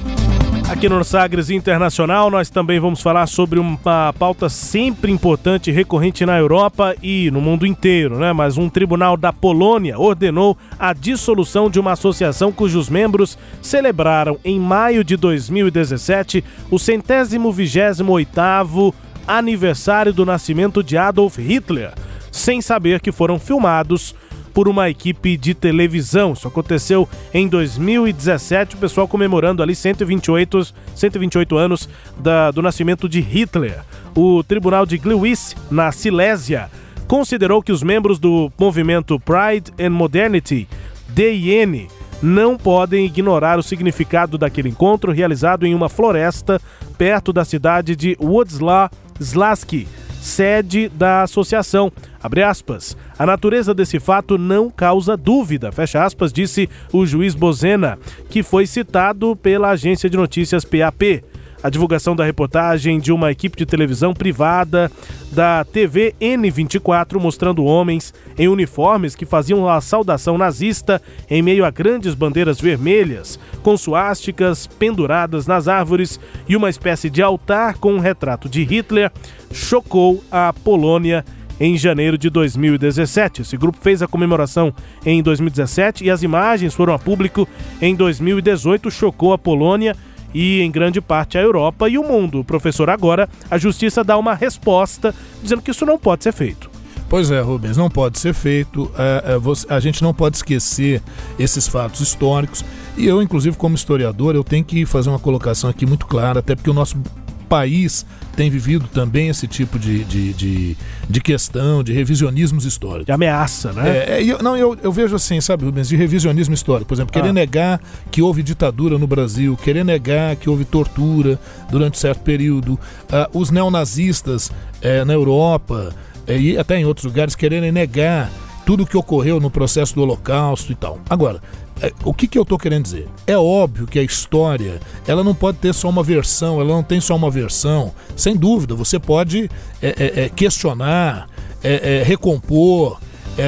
Aqui no Sagres Internacional, nós também vamos falar sobre uma pauta sempre importante e recorrente na Europa e no mundo inteiro, né? Mas um tribunal da Polônia ordenou a dissolução de uma associação cujos membros celebraram em maio de 2017 o centésimo vigésimo oitavo aniversário do nascimento de Adolf Hitler, sem saber que foram filmados por uma equipe de televisão. Isso aconteceu em 2017, o pessoal comemorando ali 128, 128 anos da, do nascimento de Hitler. O Tribunal de Gliwice, na Silésia, considerou que os membros do movimento Pride and Modernity, DIN, não podem ignorar o significado daquele encontro realizado em uma floresta perto da cidade de Woodsla Slaski, sede da associação. Abre aspas. A natureza desse fato não causa dúvida, fecha aspas, disse o juiz Bozena, que foi citado pela agência de notícias PAP a divulgação da reportagem de uma equipe de televisão privada da TV N24 mostrando homens em uniformes que faziam a saudação nazista em meio a grandes bandeiras vermelhas, com suásticas penduradas nas árvores e uma espécie de altar com um retrato de Hitler, chocou a Polônia em janeiro de 2017. Esse grupo fez a comemoração em 2017 e as imagens foram a público em 2018, chocou a Polônia e em grande parte a Europa e o mundo. Professor, agora a justiça dá uma resposta dizendo que isso não pode ser feito. Pois é, Rubens, não pode ser feito. É, é, a gente não pode esquecer esses fatos históricos. E eu, inclusive, como historiador, eu tenho que fazer uma colocação aqui muito clara, até porque o nosso país tem vivido também esse tipo de, de, de, de questão, de revisionismos históricos. De ameaça, né? É, é, eu, não, eu, eu vejo assim, sabe, Rubens, de revisionismo histórico. Por exemplo, querer ah. negar que houve ditadura no Brasil, querer negar que houve tortura durante certo período, uh, os neonazistas uh, na Europa uh, e até em outros lugares quererem negar tudo o que ocorreu no processo do Holocausto e tal. Agora, é, o que, que eu estou querendo dizer? É óbvio que a história ela não pode ter só uma versão, ela não tem só uma versão. Sem dúvida, você pode é, é, é questionar, é, é, recompor,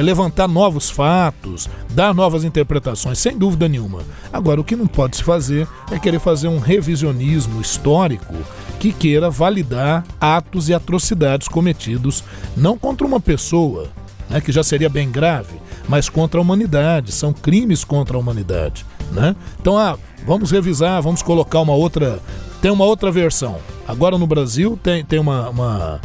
levantar novos fatos, dar novas interpretações, sem dúvida nenhuma. Agora, o que não pode se fazer é querer fazer um revisionismo histórico que queira validar atos e atrocidades cometidos não contra uma pessoa, né, que já seria bem grave, mas contra a humanidade, são crimes contra a humanidade, né? Então, ah, vamos revisar, vamos colocar uma outra, tem uma outra versão. Agora no Brasil tem, tem uma, uma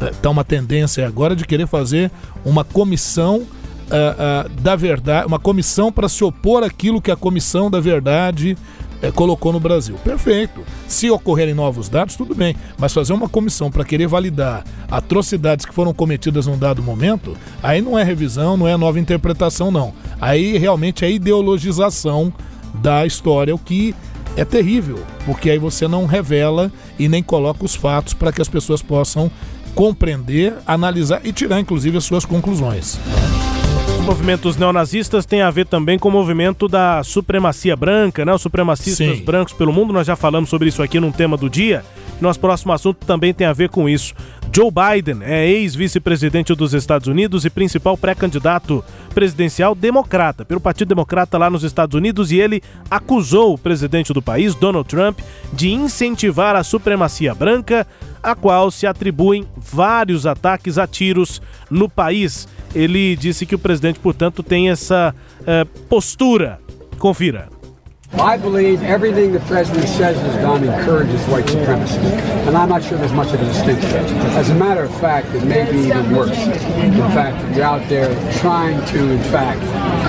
é, tá uma tendência agora de querer fazer uma comissão Uh, uh, da verdade, uma comissão para se opor àquilo que a comissão da verdade é, colocou no Brasil. Perfeito. Se ocorrerem novos dados, tudo bem. Mas fazer uma comissão para querer validar atrocidades que foram cometidas num dado momento, aí não é revisão, não é nova interpretação, não. Aí realmente é ideologização da história, o que é terrível, porque aí você não revela e nem coloca os fatos para que as pessoas possam compreender, analisar e tirar, inclusive, as suas conclusões movimentos neonazistas têm a ver também com o movimento da supremacia branca, né? Os supremacistas Sim. brancos pelo mundo. Nós já falamos sobre isso aqui num tema do dia. Nosso próximo assunto também tem a ver com isso. Joe Biden é ex-vice-presidente dos Estados Unidos e principal pré-candidato presidencial democrata pelo Partido Democrata lá nos Estados Unidos e ele acusou o presidente do país, Donald Trump, de incentivar a supremacia branca, a qual se atribuem vários ataques a tiros no país. Ele disse que o presidente, portanto, tem essa uh, postura. Confira. I believe everything the president says is done encourages white supremacy, and I'm not sure there's much of a distinction. As a matter of fact, it may be even worse. In fact, you're out there trying to, in fact,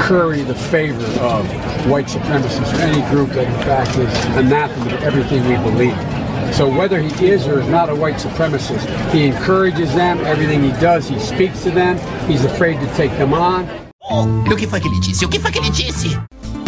curry the favor of white supremacists or any group that, in fact, is anathema to everything we believe. So whether he is or is not a white supremacist, he encourages them. Everything he does, he speaks to them. He's afraid to take them on. O que foi que foi que?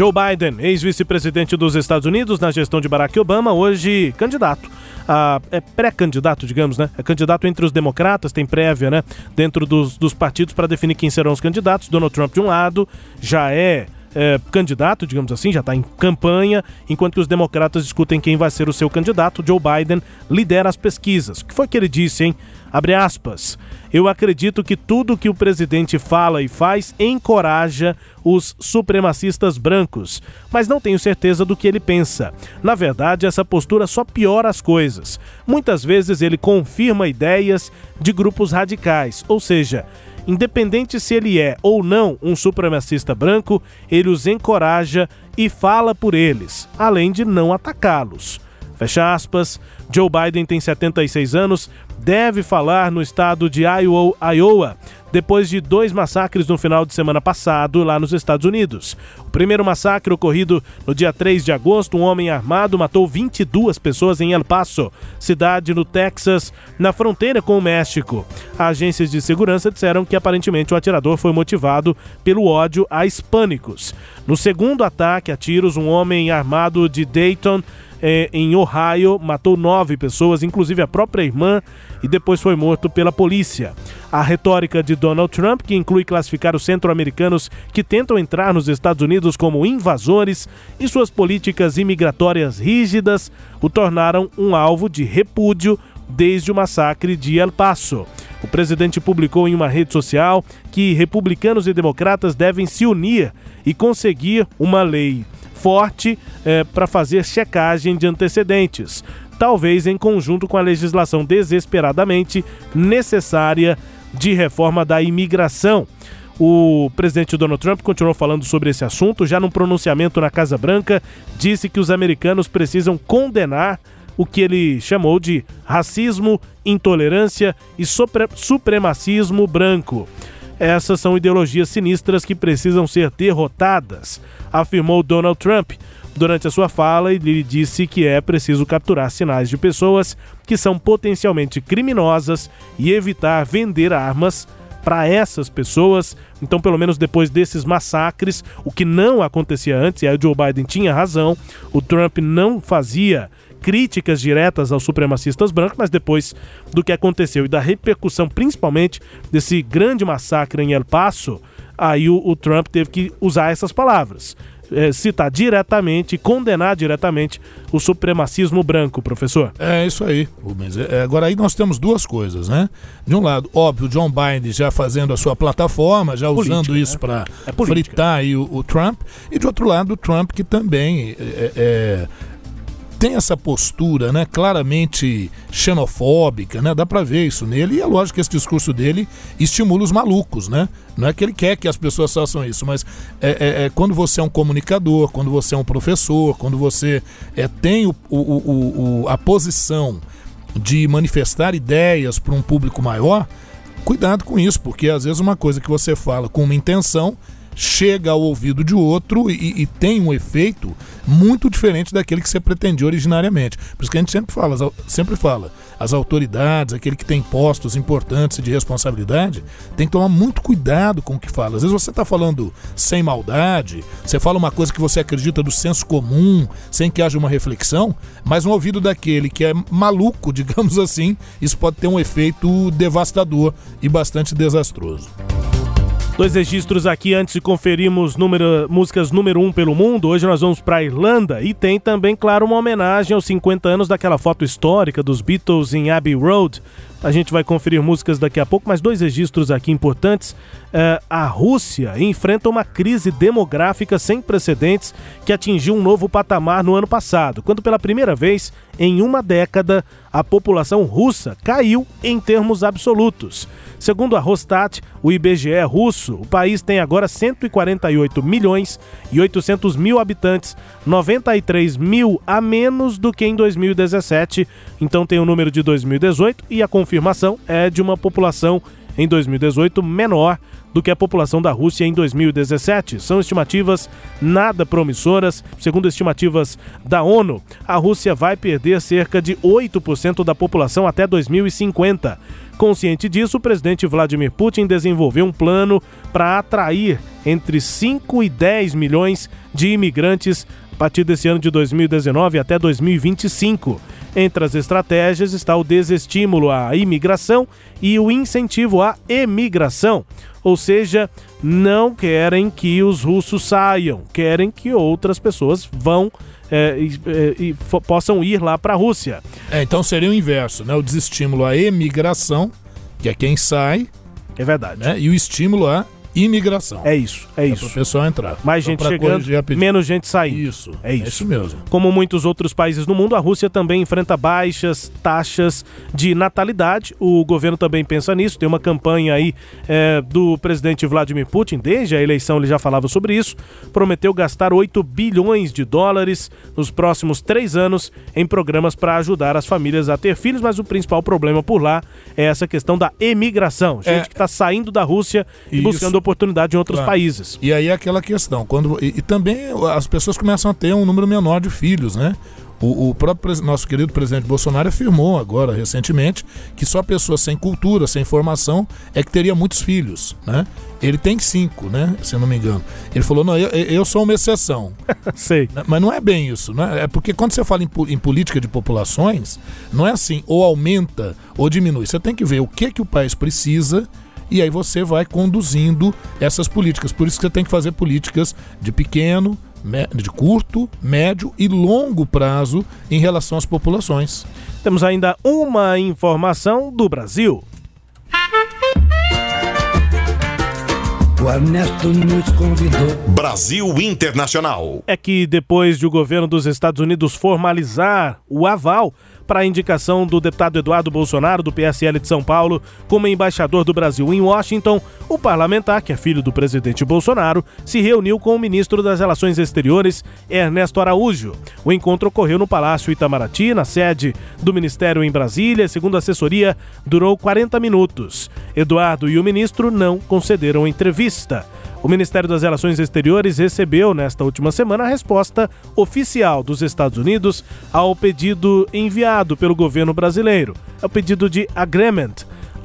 Joe Biden, ex-vice-presidente dos Estados Unidos na gestão de Barack Obama, hoje candidato. A, é pré-candidato, digamos, né? É candidato entre os democratas, tem prévia, né? Dentro dos, dos partidos para definir quem serão os candidatos. Donald Trump de um lado, já é é, candidato, digamos assim, já está em campanha, enquanto que os democratas discutem quem vai ser o seu candidato. Joe Biden lidera as pesquisas. O que foi que ele disse, hein? Abre aspas. Eu acredito que tudo que o presidente fala e faz encoraja os supremacistas brancos, mas não tenho certeza do que ele pensa. Na verdade, essa postura só piora as coisas. Muitas vezes ele confirma ideias de grupos radicais, ou seja, Independente se ele é ou não um supremacista branco, ele os encoraja e fala por eles, além de não atacá-los. Fecha aspas. Joe Biden tem 76 anos, deve falar no estado de Iowa, depois de dois massacres no final de semana passado lá nos Estados Unidos. O primeiro massacre ocorrido no dia 3 de agosto, um homem armado matou 22 pessoas em El Paso, cidade no Texas, na fronteira com o México. Agências de segurança disseram que aparentemente o atirador foi motivado pelo ódio a hispânicos. No segundo ataque a tiros, um homem armado de Dayton é, em Ohio, matou nove pessoas, inclusive a própria irmã, e depois foi morto pela polícia. A retórica de Donald Trump, que inclui classificar os centro-americanos que tentam entrar nos Estados Unidos como invasores, e suas políticas imigratórias rígidas, o tornaram um alvo de repúdio desde o massacre de El Paso. O presidente publicou em uma rede social que republicanos e democratas devem se unir e conseguir uma lei forte é, para fazer checagem de antecedentes, talvez em conjunto com a legislação desesperadamente necessária de reforma da imigração. O presidente Donald Trump continuou falando sobre esse assunto, já num pronunciamento na Casa Branca, disse que os americanos precisam condenar o que ele chamou de racismo, intolerância e supremacismo branco. Essas são ideologias sinistras que precisam ser derrotadas, afirmou Donald Trump. Durante a sua fala, ele disse que é preciso capturar sinais de pessoas que são potencialmente criminosas e evitar vender armas para essas pessoas. Então, pelo menos depois desses massacres, o que não acontecia antes, e aí o Joe Biden tinha razão, o Trump não fazia críticas diretas aos supremacistas brancos, mas depois do que aconteceu e da repercussão, principalmente desse grande massacre em El Paso, aí o, o Trump teve que usar essas palavras. É, citar diretamente, condenar diretamente o supremacismo branco, professor. É isso aí, Rubens. É, agora aí nós temos duas coisas, né? De um lado, óbvio, John Biden já fazendo a sua plataforma, já política, usando isso né? para é fritar aí o, o, Trump, e de outro lado, o Trump que também é, é tem essa postura, né, claramente xenofóbica, né? Dá para ver isso nele e é lógico que esse discurso dele estimula os malucos, né? Não é que ele quer que as pessoas façam isso, mas é, é, é quando você é um comunicador, quando você é um professor, quando você é, tem o, o, o, a posição de manifestar ideias para um público maior, cuidado com isso, porque às vezes uma coisa que você fala com uma intenção chega ao ouvido de outro e, e, tem um efeito muito diferente daquele que você pretendia originariamente. Por isso que a gente sempre fala, sempre fala, as autoridades, aquele que tem postos importantes de responsabilidade, tem que tomar muito cuidado com o que fala. Às vezes você está falando sem maldade, você fala uma coisa que você acredita do senso comum, sem que haja uma reflexão, mas no ouvido daquele que é maluco, digamos assim, isso pode ter um efeito devastador e bastante desastroso. Dois registros aqui antes de conferirmos número, músicas número 1 um pelo mundo. Hoje nós vamos para a Irlanda e tem também, claro, uma homenagem aos 50 anos daquela foto histórica dos Beatles em Abbey Road. A gente vai conferir músicas daqui a pouco, mas dois registros aqui importantes. Uh, a Rússia enfrenta uma crise demográfica sem precedentes que atingiu um novo patamar no ano passado, quando pela primeira vez em uma década a população russa caiu em termos absolutos. Segundo a Rostat, o IBGE russo, o país tem agora 148 milhões e 800 mil habitantes, 93 mil a menos do que em 2017. Então tem o número de 2018 e a confirmação é de uma população em 2018 menor do que a população da Rússia em 2017. São estimativas nada promissoras. Segundo estimativas da ONU, a Rússia vai perder cerca de 8% da população até 2050. Consciente disso, o presidente Vladimir Putin desenvolveu um plano para atrair entre 5 e 10 milhões de imigrantes partir desse ano de 2019 até 2025. Entre as estratégias está o desestímulo à imigração e o incentivo à emigração. Ou seja, não querem que os russos saiam, querem que outras pessoas vão é, e, é, e possam ir lá para a Rússia. É, então seria o inverso, né? O desestímulo à emigração, que é quem sai. É verdade. Né? E o estímulo à imigração. É isso, é, isso. Para o pessoal entrar. Mais gente chegando, menos gente saindo. Isso. É isso. É isso mesmo. Como muitos outros países no mundo, a Rússia também enfrenta baixas taxas de natalidade. O governo também pensa nisso. Tem uma campanha aí é, do presidente Vladimir Putin, desde a eleição ele já falava sobre isso. Prometeu gastar 8 bilhões de dólares nos próximos três anos em programas para ajudar as famílias a ter filhos, mas o principal problema por lá é essa questão da emigração. Gente É. que está saindo da Rússia e buscando oportunidade em outros Claro. países. E aí é aquela questão, quando e, e também as pessoas começam a ter um número menor de filhos, né? O, o próprio nosso querido presidente Bolsonaro afirmou agora recentemente que só pessoas sem cultura, sem formação, é que teria muitos filhos, né? Ele tem cinco, né? Se eu não me engano. Ele falou: não, eu, eu sou uma exceção. Sei. Mas não é bem isso, né? É porque quando você fala em, em política de populações, não é assim, ou aumenta ou diminui. Você tem que ver o que, que o país precisa e aí você vai conduzindo essas políticas. Por isso que você tem que fazer políticas de pequeno, de curto, médio e longo prazo em relação às populações. Temos ainda uma informação do Brasil. O Ernesto nos convidou. Brasil Internacional. É que depois de o governo dos Estados Unidos formalizar o aval para a indicação do deputado Eduardo Bolsonaro, do PSL de São Paulo, como embaixador do Brasil em Washington, o parlamentar, que é filho do presidente Bolsonaro, se reuniu com o ministro das Relações Exteriores, Ernesto Araújo. O encontro ocorreu no Palácio Itamaraty, na sede do Ministério em Brasília. Segundo a assessoria, durou 40 minutos. Eduardo e o ministro não concederam entrevista. O Ministério das Relações Exteriores recebeu nesta última semana a resposta oficial dos Estados Unidos ao pedido enviado pelo governo brasileiro. É o pedido de agreement.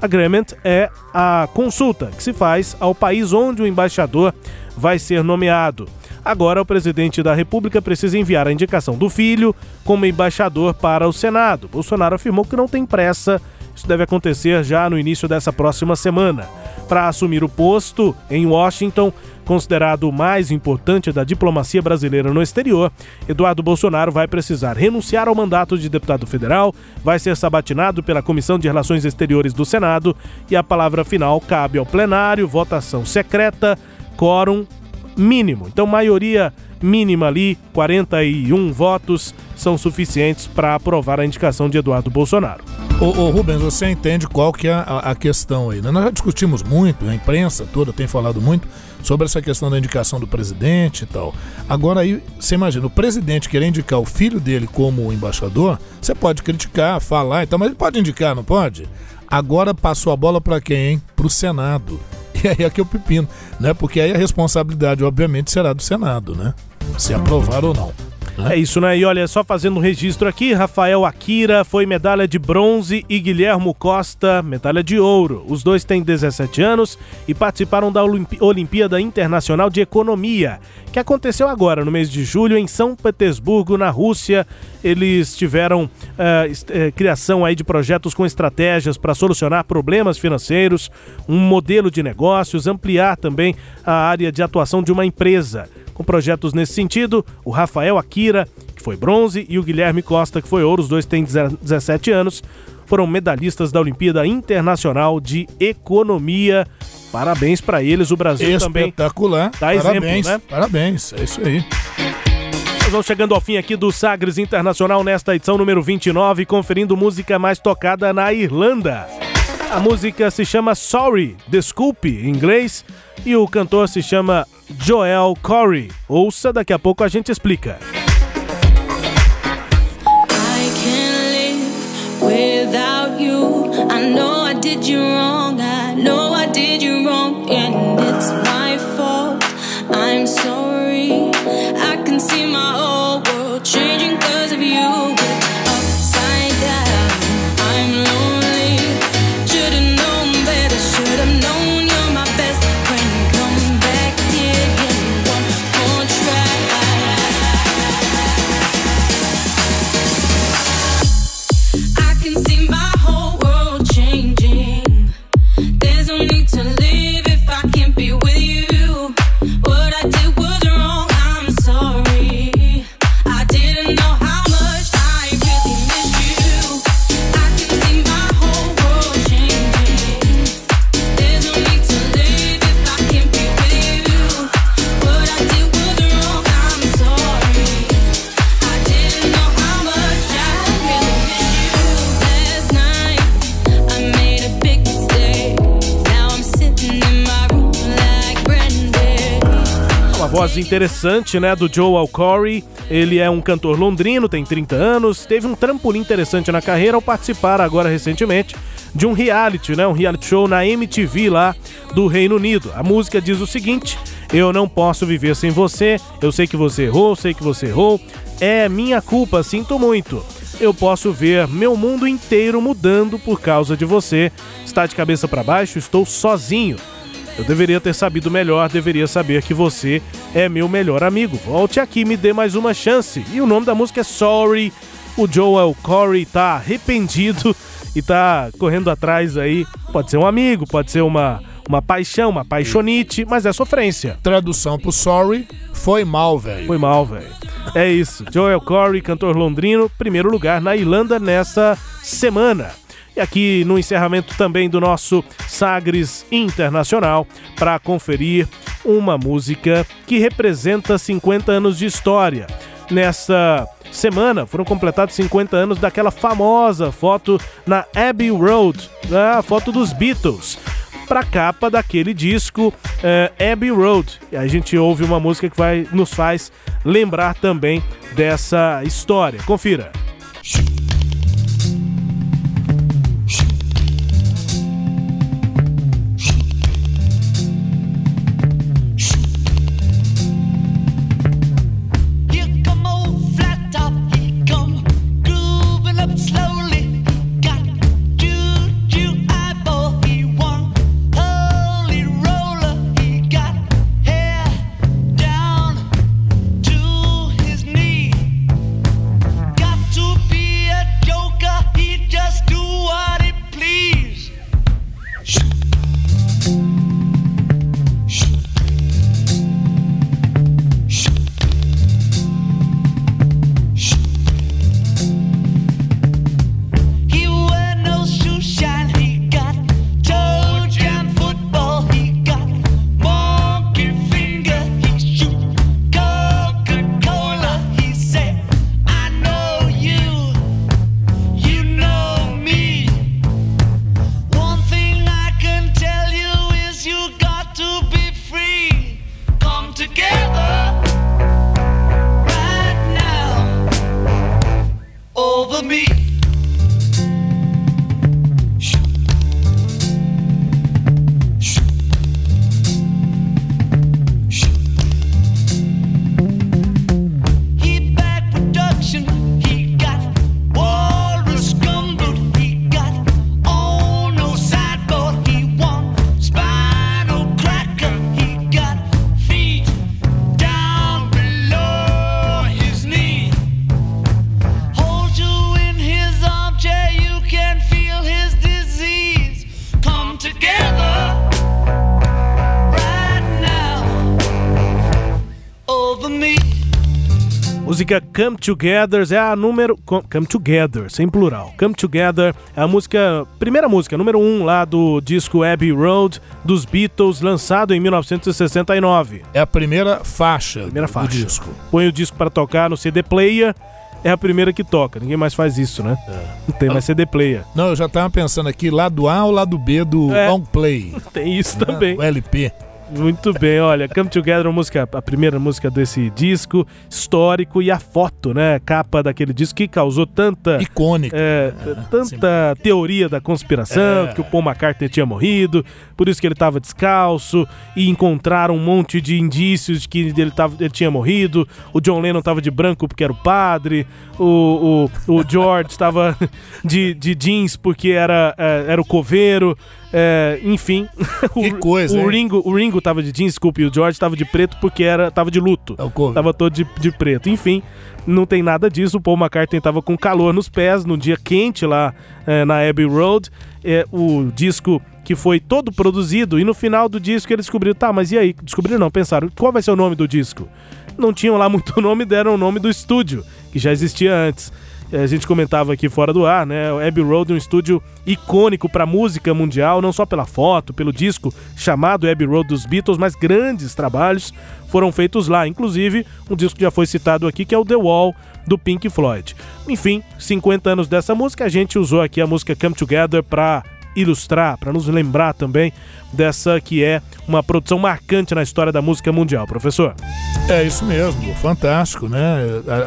Agreement é a consulta que se faz ao país onde o embaixador vai ser nomeado. Agora, o presidente da República precisa enviar a indicação do filho como embaixador para o Senado. Bolsonaro afirmou que não tem pressa, isso deve acontecer já no início dessa próxima semana. Para assumir o posto em Washington, considerado o mais importante da diplomacia brasileira no exterior, Eduardo Bolsonaro vai precisar renunciar ao mandato de deputado federal, vai ser sabatinado pela Comissão de Relações Exteriores do Senado e a palavra final cabe ao plenário, votação secreta, quórum mínimo. Então, maioria mínima ali, 41 votos, são suficientes para aprovar a indicação de Eduardo Bolsonaro. Ô, ô, Rubens, você entende qual que é a, a questão aí, né? Nós já discutimos muito, a imprensa toda tem falado muito sobre essa questão da indicação do presidente e tal. Agora aí, você imagina, o presidente querer indicar o filho dele como embaixador, você pode criticar, falar e tal, mas ele pode indicar, não pode? Agora passou a bola para quem, hein? Pro Senado. E aí é que é o pepino, né? Porque aí a responsabilidade, obviamente, será do Senado, né? Se aprovar ou não. É isso, né? E olha, só fazendo um registro aqui, Rafael Akira foi medalha de bronze e Guilhermo Costa, medalha de ouro. Os dois têm 17 anos e participaram da Olimpíada Internacional de Economia, que aconteceu agora, no mês de julho, em São Petersburgo, na Rússia. Eles tiveram eh, criação aí de projetos com estratégias para solucionar problemas financeiros, um modelo de negócios, ampliar também a área de atuação de uma empresa. Com projetos nesse sentido, o Rafael Akira, que foi bronze, e o Guilherme Costa, que foi ouro, os dois têm 17 anos, foram medalhistas da Olimpíada Internacional de Economia. Parabéns para eles, o Brasil também Espetacular. dá exemplo, parabéns, né? parabéns, é isso aí. Nós vamos chegando ao fim aqui do Sagres Internacional nesta edição número 29, conferindo música mais tocada na Irlanda. A música se chama Sorry, Desculpe, em inglês, e o cantor se chama Joel Corey. Ouça, daqui a pouco a gente explica. I can see my whole world changing interessante, né, do Joel Corey. Ele é um cantor londrino, tem 30 anos, teve um trampolim interessante na carreira ao participar agora recentemente de um reality, né, um reality show na MTV lá do Reino Unido. A música diz o seguinte: Eu não posso viver sem você. Eu sei que você errou, sei que você errou. É minha culpa, sinto muito. Eu posso ver meu mundo inteiro mudando por causa de você. Está de cabeça para baixo, estou sozinho. Eu deveria ter sabido melhor, deveria saber que você é meu melhor amigo. Volte aqui, me dê mais uma chance. E o nome da música é Sorry. O Joel Corey tá arrependido e tá correndo atrás aí. Pode ser um amigo, pode ser uma, uma paixão, uma paixonite, mas é sofrência. Tradução pro sorry, foi mal, velho. Foi mal, velho. É isso. Joel Corey, cantor londrino, primeiro lugar na Irlanda nessa semana. E aqui no encerramento também do nosso Sagres Internacional para conferir uma música que representa 50 anos de história. Nessa semana foram completados 50 anos daquela famosa foto na Abbey Road, né, a foto dos Beatles, para capa daquele disco eh, Abbey Road. E a gente ouve uma música que vai nos faz lembrar também dessa história. Confira. Come Together é a número. com- Come Together, sem plural. Come Together é a música. Primeira música, número 1 um, lá do disco Abbey Road dos Beatles, lançado em 1969. É a primeira faixa, Primeira do faixa. disco. Põe o disco para tocar no CD Player é a primeira que toca. Ninguém mais faz isso, né? Não tem mais CD player. Não, eu já tava pensando aqui, lado A ou lado B do É. long play. Tem isso né? também. O LP. Muito bem, olha, Come Together, a música, a primeira música desse disco histórico e a foto, né, capa daquele disco que causou tanta icônica, é, tanta teoria da conspiração, É. que o Paul McCartney tinha morrido, por isso que ele estava descalço e encontraram um monte de indícios de que ele, tava, ele tinha morrido. O John Lennon estava de branco porque era o padre, o, o, o George estava de, de jeans porque era, é, era o coveiro. É, enfim, Que o, coisa, o hein? Ringo, o Ringo tava de jeans, desculpe, e o George tava de preto porque era, tava de luto. Tava todo de, de preto. Enfim, não tem nada disso. O Paul McCartney tava com calor nos pés, num dia quente lá eh, na Abbey Road. É, o disco que foi todo produzido e no final do disco eles descobriram, tá, mas e aí? Descobriram não, pensaram, qual vai ser o nome do disco? Não tinham lá muito nome, deram o nome do estúdio, que já existia antes. Eh, A gente comentava aqui fora do ar, né? O Abbey Road é um estúdio icônico para música mundial, não só pela foto, pelo disco chamado Abbey Road dos Beatles, mas grandes trabalhos foram feitos lá, inclusive um disco que já foi citado aqui, que é o The Wall do Pink Floyd. Enfim, 50 anos dessa música, a gente usou aqui a música Come Together para ilustrar, para nos lembrar também dessa que é uma produção marcante na história da música mundial, professor. É isso mesmo, fantástico, né?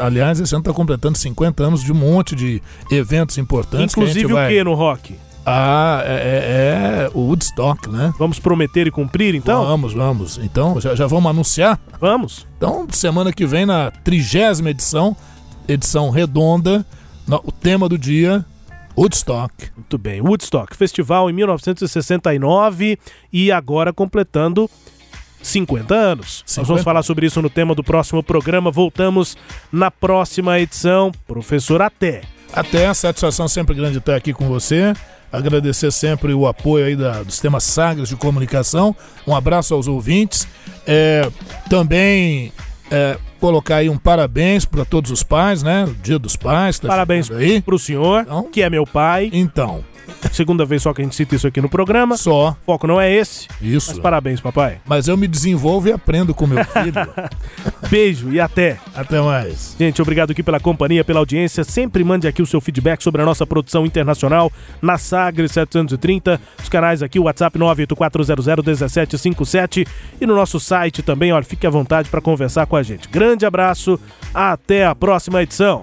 Aliás, esse ano está completando 50 anos de um monte de eventos importantes. que Inclusive gente o que no rock? Ah, é, é- é o Woodstock, né? Vamos prometer e cumprir, então? Vamos, vamos. Então, já, já vamos anunciar? Vamos. Então, semana que vem, na trigésima edição, edição redonda, no- o tema do dia, Woodstock. Muito bem, Woodstock, festival em 1969 e agora completando 50 anos. Nós 50. vamos falar sobre isso no tema do próximo programa. Voltamos na próxima edição. Professor, até. Até, a satisfação sempre grande estar aqui com você. Agradecer sempre o apoio aí da, do sistema Sagres de comunicação. Um abraço aos ouvintes. É, também é, colocar aí um parabéns para todos os pais, né? O Dia dos Pais. Tá Parabéns aí. pro senhor, que é meu pai. Então. Segunda vez só que a gente cita isso aqui no programa. Só. O foco não é esse. Isso. Mas parabéns, papai. Mas eu me desenvolvo e aprendo com meu filho. Beijo e até. Até mais. Gente, obrigado aqui pela companhia, pela audiência. Sempre mande aqui o seu feedback sobre a nossa produção internacional na Sagres 730, os canais aqui, o WhatsApp 984001757 e no nosso site também, olha, fique à vontade para conversar com a gente. Grande abraço, até a próxima edição.